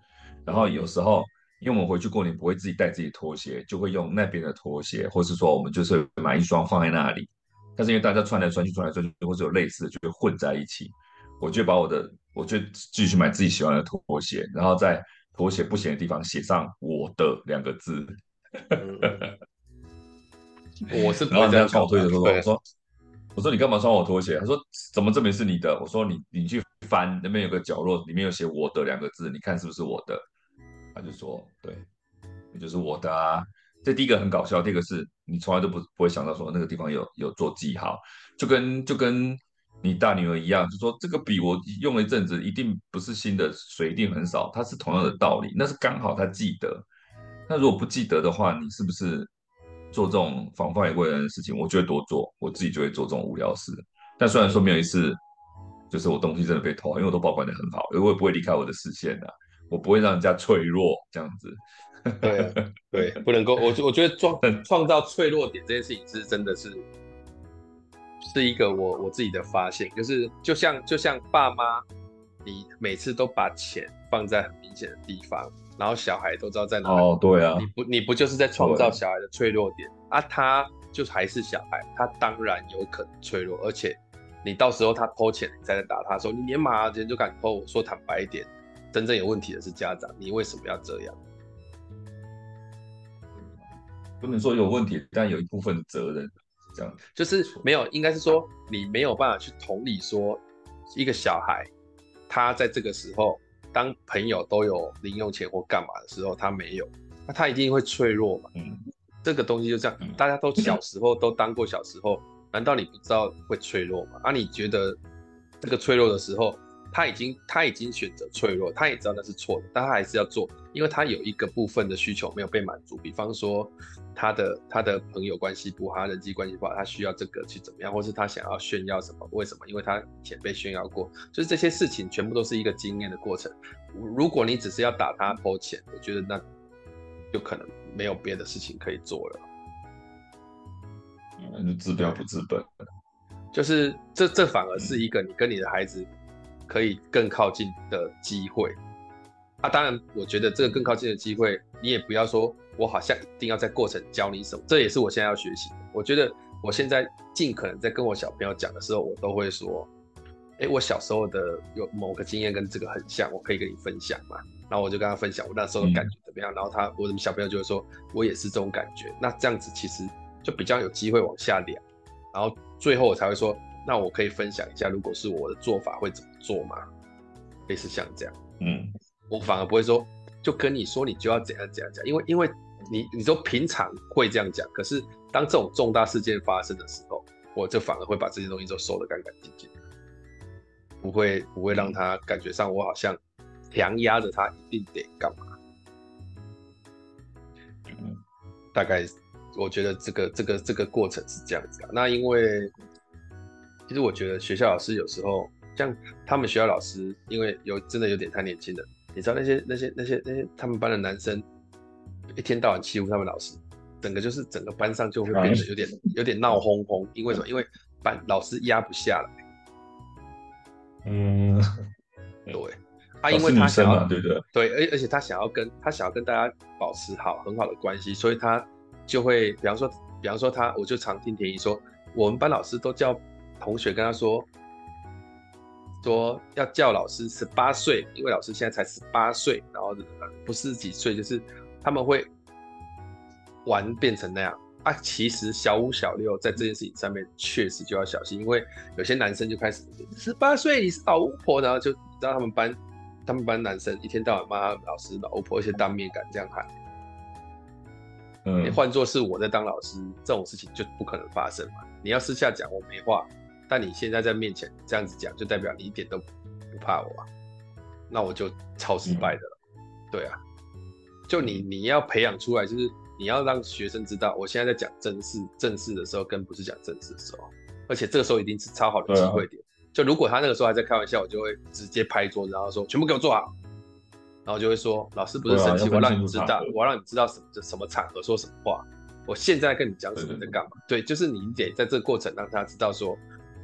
然后有时候，因为我们回去过年不会自己带自己拖鞋，就会用那边的拖鞋，或是说我们就是买一双放在那里。但是因为大家穿来穿去、穿来穿去，或者有类似的，就会混在一起。我就把我的，我就继续买自己喜欢的拖鞋，然后在拖鞋不行的地方写上“我的”两个字。我是，然后这样穿我推的时候，我说。我说你干嘛穿我拖鞋？他说怎么证明是你的？我说你你去翻那边有个角落，里面有写我的两个字，你看是不是我的？他就说对，那就是我的啊。这第一个很搞笑，第二个是你从来都不不会想到说那个地方有有做记号，就跟就跟你大女儿一样，就说这个笔我用了一阵子，一定不是新的，水一定很少，它是同样的道理，那是刚好他记得。那如果不记得的话，你是不是？做这种防范于未然的事情，我就会多做，我自己就会做这种无聊事。但虽然说没有一次，就是我东西真的被偷，因为我都保管的很好，我也不会离开我的视线的，我不会让人家脆弱这样子。对 对，不能够，我我觉得创创造脆弱点这件事情是真的是，是一个我我自己的发现，就是就像就像爸妈，你每次都把钱放在很明显的地方。然后小孩都知道在哪里。哦，对啊，你不你不就是在创造小孩的脆弱点啊？他就还是小孩，他当然有可能脆弱，而且你到时候他偷钱，你再来打他说你连马钱就敢偷，我说坦白一点，真正有问题的是家长，你为什么要这样？不能说有问题，但有一部分的责任这样，就是没有，应该是说你没有办法去同理说一个小孩，他在这个时候。当朋友都有零用钱或干嘛的时候，他没有，那他一定会脆弱嘛。嗯，这个东西就这样，大家都小时候都当过小时候，难道你不知道会脆弱吗？啊，你觉得这个脆弱的时候，他已经他已经选择脆弱，他也知道那是错的，但他还是要做，因为他有一个部分的需求没有被满足，比方说。他的他的朋友关系不好，他人际关系不好，他需要这个去怎么样，或是他想要炫耀什么？为什么？因为他以前被炫耀过，就是这些事情全部都是一个经验的过程。如果你只是要打他偷钱，我觉得那就可能没有别的事情可以做了。那就治标不治本，就是这这反而是一个你跟你的孩子可以更靠近的机会。啊，当然，我觉得这个更靠近的机会，你也不要说。我好像一定要在过程教你什么，这也是我现在要学习。我觉得我现在尽可能在跟我小朋友讲的时候，我都会说：“哎，我小时候的有某个经验跟这个很像，我可以跟你分享嘛。”然后我就跟他分享我那时候的感觉怎么样。然后他，我的小朋友就会说：“我也是这种感觉。”那这样子其实就比较有机会往下聊。然后最后我才会说：“那我可以分享一下，如果是我的做法会怎么做嘛？”类似像这样，嗯，我反而不会说。就跟你说，你就要怎样怎样讲，因为因为你你说平常会这样讲，可是当这种重大事件发生的时候，我就反而会把这些东西都收得干干净净，不会不会让他感觉上我好像强压着他一定得干嘛。嗯，大概我觉得这个这个这个过程是这样子啊。那因为其实我觉得学校老师有时候像他们学校老师，因为有真的有点太年轻了。你知道那些那些那些那些他们班的男生，一天到晚欺负他们老师，整个就是整个班上就会变得有点有点闹哄哄。因为什么？因为班老师压不下来。嗯，对。啊，因为他想要对对对，而而且他想要跟他想要跟大家保持好很好的关系，所以他就会比方说比方说他，我就常听田怡说，我们班老师都叫同学跟他说。说要叫老师十八岁，因为老师现在才十八岁，然后不是几岁，就是他们会玩变成那样啊。其实小五、小六在这件事情上面确实就要小心，因为有些男生就开始十八岁你是老巫婆，然后就你知道他们班他们班男生一天到晚骂老师老巫婆，而且当面敢这样喊。嗯，换作是我在当老师，这种事情就不可能发生嘛。你要私下讲，我没话。但你现在在面前这样子讲，就代表你一点都不怕我啊？那我就超失败的了。嗯、对啊，就你你要培养出来，就是你要让学生知道，我现在在讲正事正事的时候，跟不是讲正事的时候，而且这个时候一定是超好的机会点。啊、就如果他那个时候还在开玩笑，我就会直接拍桌子，然后说全部给我做好。然后就会说，老师不是生气，我让你知道，我要让你知道什么什么场合说什么话。我现在跟你讲什么在干嘛？对，就是你得在这个过程让他知道说，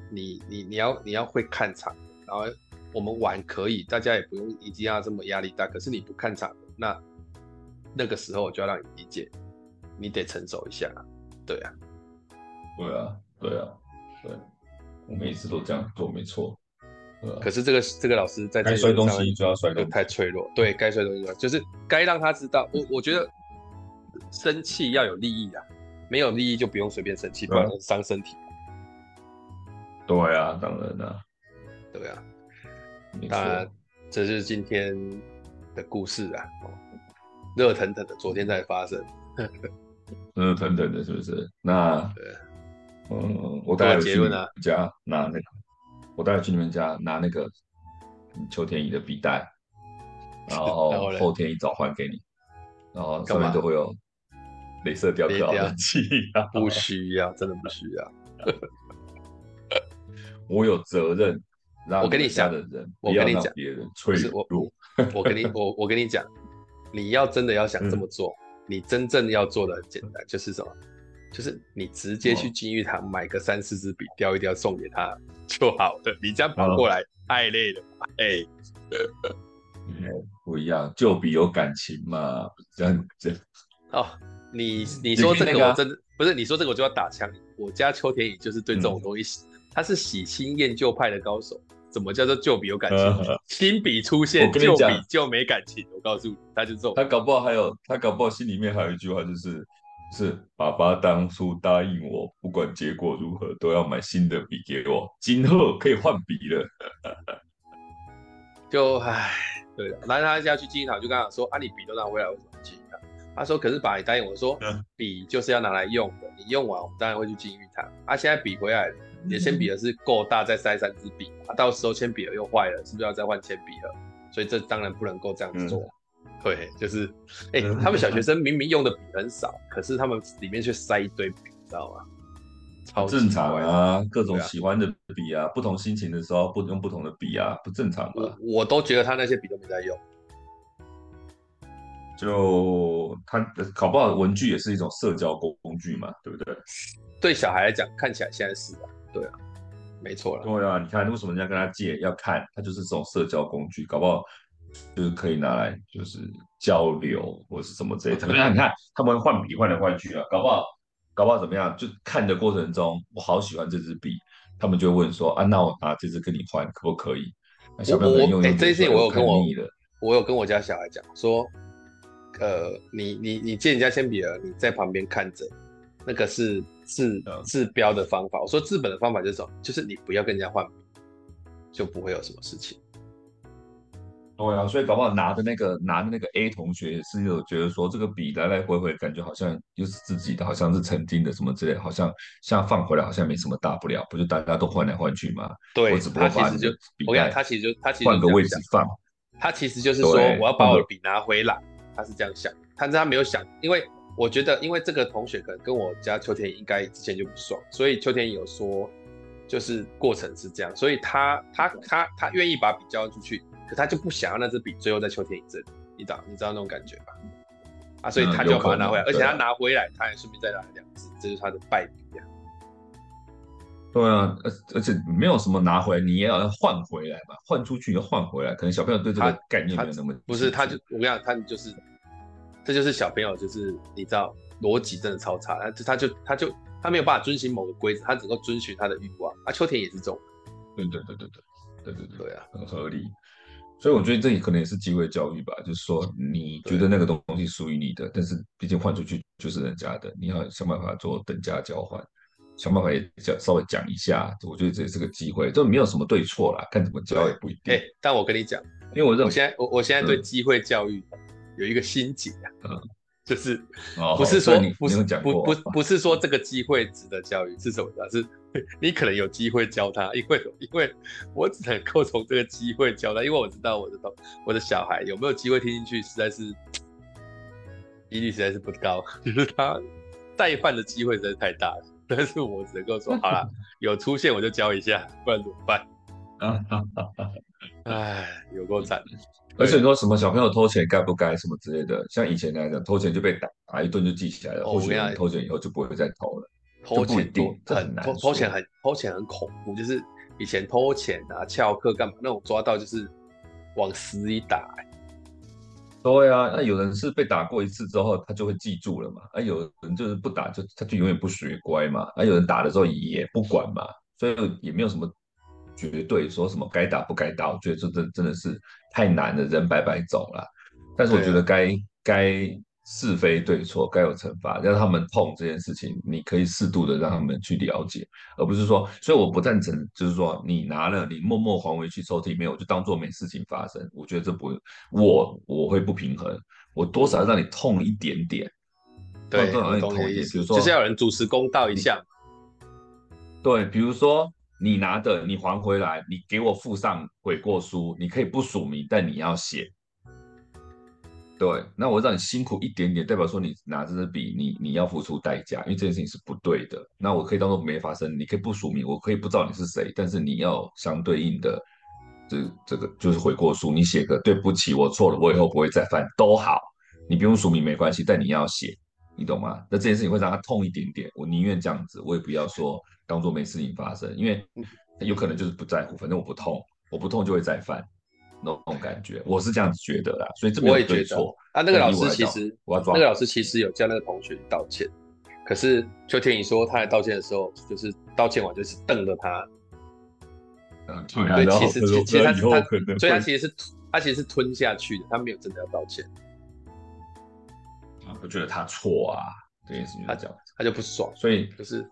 你你你要你要会看场，然后我们玩可以，大家也不用一定要这么压力大。可是你不看场，那那个时候我就要让你理解，你得成熟一下。对啊，对啊，对啊，对，我每次都这样做，没错。可是这个这个老师在这摔东西就要摔东西，太脆弱。对，该摔东西就是该让他知道。我我觉得生气要有利益啊，没有利益就不用随便生气，不然伤身体。对啊，当然了。对啊，当然这是今天的故事啊，热腾腾的，昨天才发生，热腾腾的，是不是？那，嗯，我待会去你家拿那个。我待会去你们家拿那个秋天怡的笔袋，然后 后天一早还给你，然后上面都会有镭射雕刻的漆。不需要，真的不需要。我有责任让我跟你讲的人，我跟你讲，别人脆弱。我跟你我我跟你讲，你要真的要想这么做，你真正要做的很简单，就是什么？就是你直接去金玉堂买个三四支笔，雕一雕送给他。就好了，你这样跑过来太累了，哎、欸，不一样，旧笔有感情嘛，这样这样。哦，你你说这个我真的不是，你说这个我就要打枪。我家邱田乙就是对这种东西，嗯、他是喜新厌旧派的高手。怎么叫做旧笔有感情？嗯、新笔出现，旧笔就没感情。我告诉你，他就这种。他搞不好还有，他搞不好心里面还有一句话，就是。是爸爸当初答应我，不管结果如何，都要买新的笔给我。今后可以换笔了。就唉，对了，然后他要去金银堂，就跟他说：“啊，你笔都拿回来，为什么不金银堂？”他说：“可是爸，你答应我说，笔就是要拿来用的，你用完，我们当然会去金银堂。啊，现在笔回来了，你的铅笔盒是够大，再塞三支笔。啊，到时候铅笔盒又坏了，是不是要再换铅笔盒？所以这当然不能够这样子做。嗯” 对，就是，哎、欸，他们小学 生明明用的笔很少，可是他们里面却塞一堆笔，你知道吗？超正常啊，各种喜欢的笔啊，啊不同心情的时候不用不同的笔啊，不正常吗？我，我都觉得他那些笔都没在用。就他搞不好文具也是一种社交工工具嘛，对不对？对小孩来讲，看起来现在是啊，对啊，没错了。对啊，你看为什么人家跟他借要看，他就是这种社交工具，搞不好。就是可以拿来，就是交流或是什么之类的。怎么样？你看他们换笔换来换去啊，搞不好，搞不好怎么样？就看的过程中，我好喜欢这支笔，他们就会问说啊，那我拿这支跟你换可不可以？小朋友用用哎，这件事情我有跟我，我有跟我家小孩讲说，呃，你你你借人家铅笔了，你在旁边看着，那个是治治标的方法。我说治本的方法就是什么？就是你不要跟人家换笔，就不会有什么事情。对啊，所以搞不好拿的那个拿的那个 A 同学也是有觉得说这个笔来来回回感觉好像又是自己的，好像是曾经的什么之类，好像像放回来好像没什么大不了，不就大家都换来换去吗？对，我只不过把你就我跟你讲，他其实就他其实换个位置放，他其实就是说我要把我的笔拿回来，他是这样想，但是他没有想，因为我觉得因为这个同学可能跟我家秋田应该之前就不爽，所以秋田有说就是过程是这样，所以他他他他愿意把笔交出去。可他就不想要那支笔，最后在秋天一阵，你知道你知道那种感觉吧？啊，所以他就把它拿回来，嗯、而且他拿回来，他还顺便再拿两支，这就是他的败笔啊。对啊，而而且没有什么拿回来，你也要换回来嘛，换出去要换回来，可能小朋友对这个概念没有那么不是，他就我跟你讲，他就是这就是小朋友，就是你知道逻辑真的超差，他就他就他就他没有办法遵循某个规则，他只能够遵循他的欲望啊。秋田也是这种，对对对对对对对对对啊，很合理。所以我觉得这里可能也是机会教育吧，就是说你觉得那个东西属于你的，但是毕竟换出去就是人家的，你要想办法做等价交换，想办法也讲稍微讲一下，我觉得这也是个机会，这没有什么对错啦，看怎么教也不一定。哎，但我跟你讲，因为我认为我现在我我现在对机会教育有一个心结啊。嗯就是不是说不是不不不是说这个机会值得教育是什么的？是你可能有机会教他，因为 因为我只能够从这个机会教他，因为我知道我的我的小孩有没有机会听进去，实在是几率实在是不高，就是他带饭的机会实在是太大了。但是我只能够说，好了，有出现我就教一下，不然怎么办？啊哈哈！哎，有够惨。而且你说什么小朋友偷钱该不该什么之类的，像以前来讲，偷钱就被打，打一顿就记起来了。或许你偷钱以后就不会再偷了。偷钱多很难，偷偷钱很偷钱很恐怖，就是以前偷钱啊、翘课干嘛那种抓到就是往死里打。对啊，那有人是被打过一次之后他就会记住了嘛，啊有人就是不打就他就永远不学乖嘛，啊有人打的时候也不管嘛，所以也没有什么。绝对说什么该打不该打，我觉得这真真的是太难了，人白白走了。但是我觉得该该是非对错，该有惩罚，让他们痛这件事情，你可以适度的让他们去了解，而不是说，所以我不赞成，就是说你拿了你默默还回去抽屉里面，我就当做没事情发生。我觉得这不，我我会不平衡，我多少让你痛一点点，对，多少让你痛一点，比如说就是要有人主持公道一下，对，比如说。你拿的，你还回来，你给我附上悔过书，你可以不署名，但你要写。对，那我让你辛苦一点点，代表说你拿这支笔，你你要付出代价，因为这件事情是不对的。那我可以当做没发生，你可以不署名，我可以不知道你是谁，但是你要相对应的，这这个就是悔过书，你写个对不起，我错了，我以后不会再犯，都好，你不用署名没关系，但你要写，你懂吗？那这件事情会让他痛一点点，我宁愿这样子，我也不要说。当做没事情发生，因为有可能就是不在乎，反正我不痛，我不痛就会再犯，那种感觉，我是这样子觉得啦。所以这没有对错。啊，那个老师其实，我要抓那个老师其实有叫那个同学道歉，可是邱天宇说他来道歉的时候，就是道歉完就是瞪着他。嗯，对，其实其实其实他他，所以他其实是他其实是吞下去的，他没有真的要道歉。啊，我觉得他错啊，这件事情他讲，他就不爽，所以就是。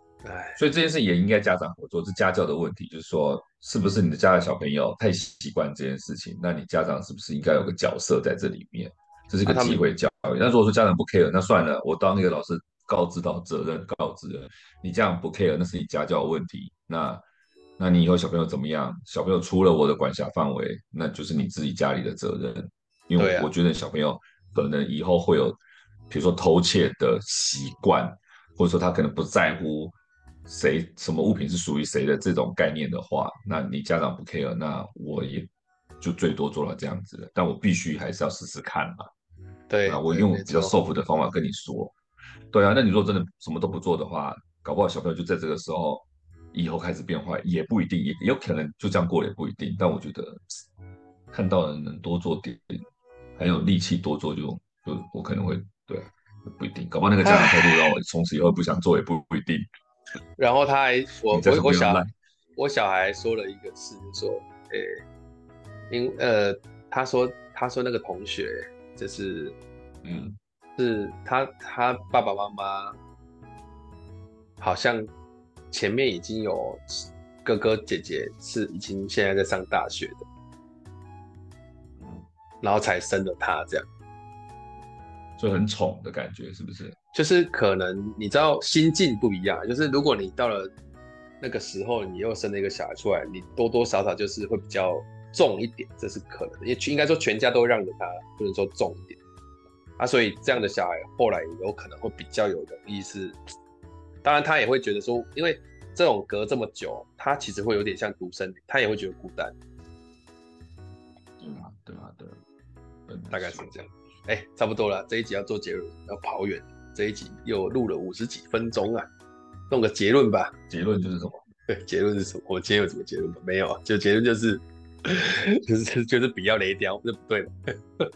所以这件事也应该家长合作，是家教的问题。就是说，是不是你的家的小朋友太习惯这件事情？那你家长是不是应该有个角色在这里面？这是一个机会教育。那如果说家长不 care，那算了，我当那个老师告知到责任告知了。你这样不 care，那是你家教的问题。那那你以后小朋友怎么样？小朋友出了我的管辖范围，那就是你自己家里的责任。因为我觉得小朋友可能以后会有，比如说偷窃的习惯，或者说他可能不在乎。谁什么物品是属于谁的这种概念的话，那你家长不 care，那我也就最多做到这样子了。但我必须还是要试试看嘛。对，啊我用比较 soft 的方法跟你说。对啊，那你如果真的什么都不做的话，搞不好小朋友就在这个时候以后开始变坏，也不一定，也有可能就这样过了，也不一定。但我觉得看到人能多做点，还有力气多做就，就就我可能会对，不一定。搞不好那个家长态度让我从此以后不想做，也不不一定。然后他还，我我我小孩，我小孩说了一个事，就说，诶、欸，因呃，他说他说那个同学就是，嗯，是他他爸爸妈妈好像前面已经有哥哥姐姐是已经现在在上大学的，然后才生了他这样。就很宠的感觉，是不是？就是可能你知道心境不一样，就是如果你到了那个时候，你又生了一个小孩出来，你多多少少就是会比较重一点，这是可能的，因为应该说全家都让着他，不能说重一点啊。所以这样的小孩后来有可能会比较有容易是，当然他也会觉得说，因为这种隔这么久，他其实会有点像独生女，他也会觉得孤单。对啊，对啊，对，大概是这样。哎、欸，差不多了，这一集要做结论，要跑远。这一集又录了五十几分钟啊，弄个结论吧。结论就是什么？对，结论是什么？我今天有什么结论吗？没有啊，就结论就是，就是就是不要雷雕，这不对嘛？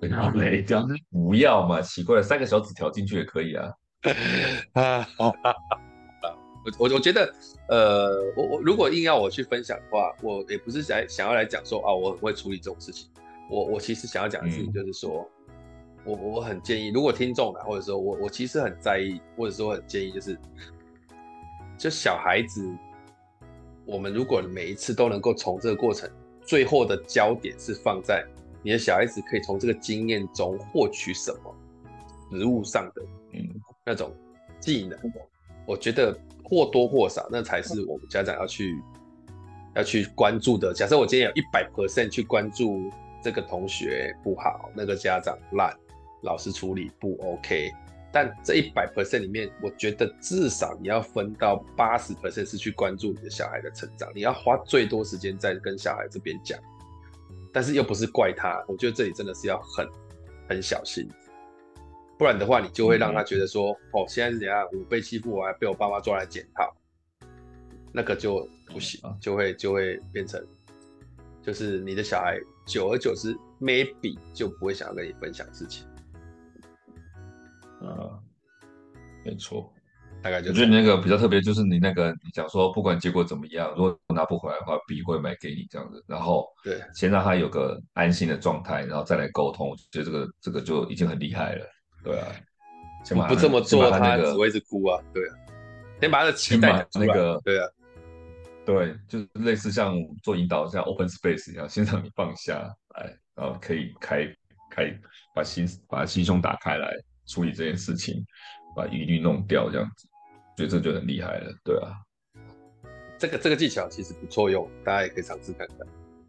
不要雷雕，不要嘛？奇怪了，三个小纸条进去也可以啊。啊，好，我我我觉得，呃，我我如果硬要我去分享的话，我也不是想想要来讲说啊，我很会处理这种事情。我我其实想要讲的事情就是说，嗯、我我很建议，如果听众啊，或者说我我其实很在意，或者说我很建议，就是就小孩子，我们如果每一次都能够从这个过程，最后的焦点是放在你的小孩子可以从这个经验中获取什么，实务上的嗯那种技能，我觉得或多或少那才是我们家长要去要去关注的。假设我今天有一百 percent 去关注。这个同学不好，那个家长烂，老师处理不 OK，但这一百 percent 里面，我觉得至少你要分到八十 percent 是去关注你的小孩的成长，你要花最多时间在跟小孩这边讲，但是又不是怪他，我觉得这里真的是要很很小心，不然的话，你就会让他觉得说，哦，现在是怎样，我被欺负，我还被我爸妈抓来检讨，那个就不行，就会就会变成，就是你的小孩久而久之，maybe 就不会想要跟你分享事情。啊，没错，大概就我觉得你那个比较特别，就是你那个你讲说，不管结果怎么样，如果拿不回来的话，笔会买给你这样子，然后对，先让他有个安心的状态，然后再来沟通，我觉得这个这个就已经很厉害了，对啊，不不这么做，他，那个、他只会是哭啊，对啊，先把他的期待那个，对啊，对，就是类似像做引导，像 open space 一样，先让你放下来，然后可以开开把心把心胸打开来。处理这件事情，把疑虑弄掉，这样子，所以这就很厉害了，对啊。这个这个技巧其实不错用，大家也可以尝试看看，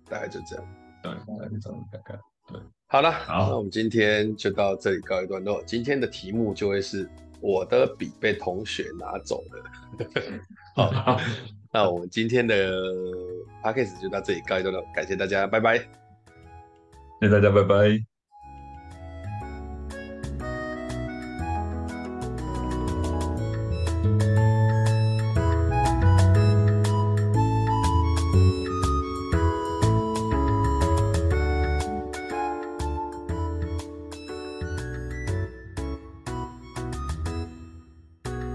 大概就这样。对，大家可以尝试看看。对，好了，好，那我们今天就到这里告一段落。今天的题目就会是我的笔被同学拿走了。好，那我们今天的 podcast 就到这里告一段落，感谢大家，拜拜。谢谢大家，拜拜。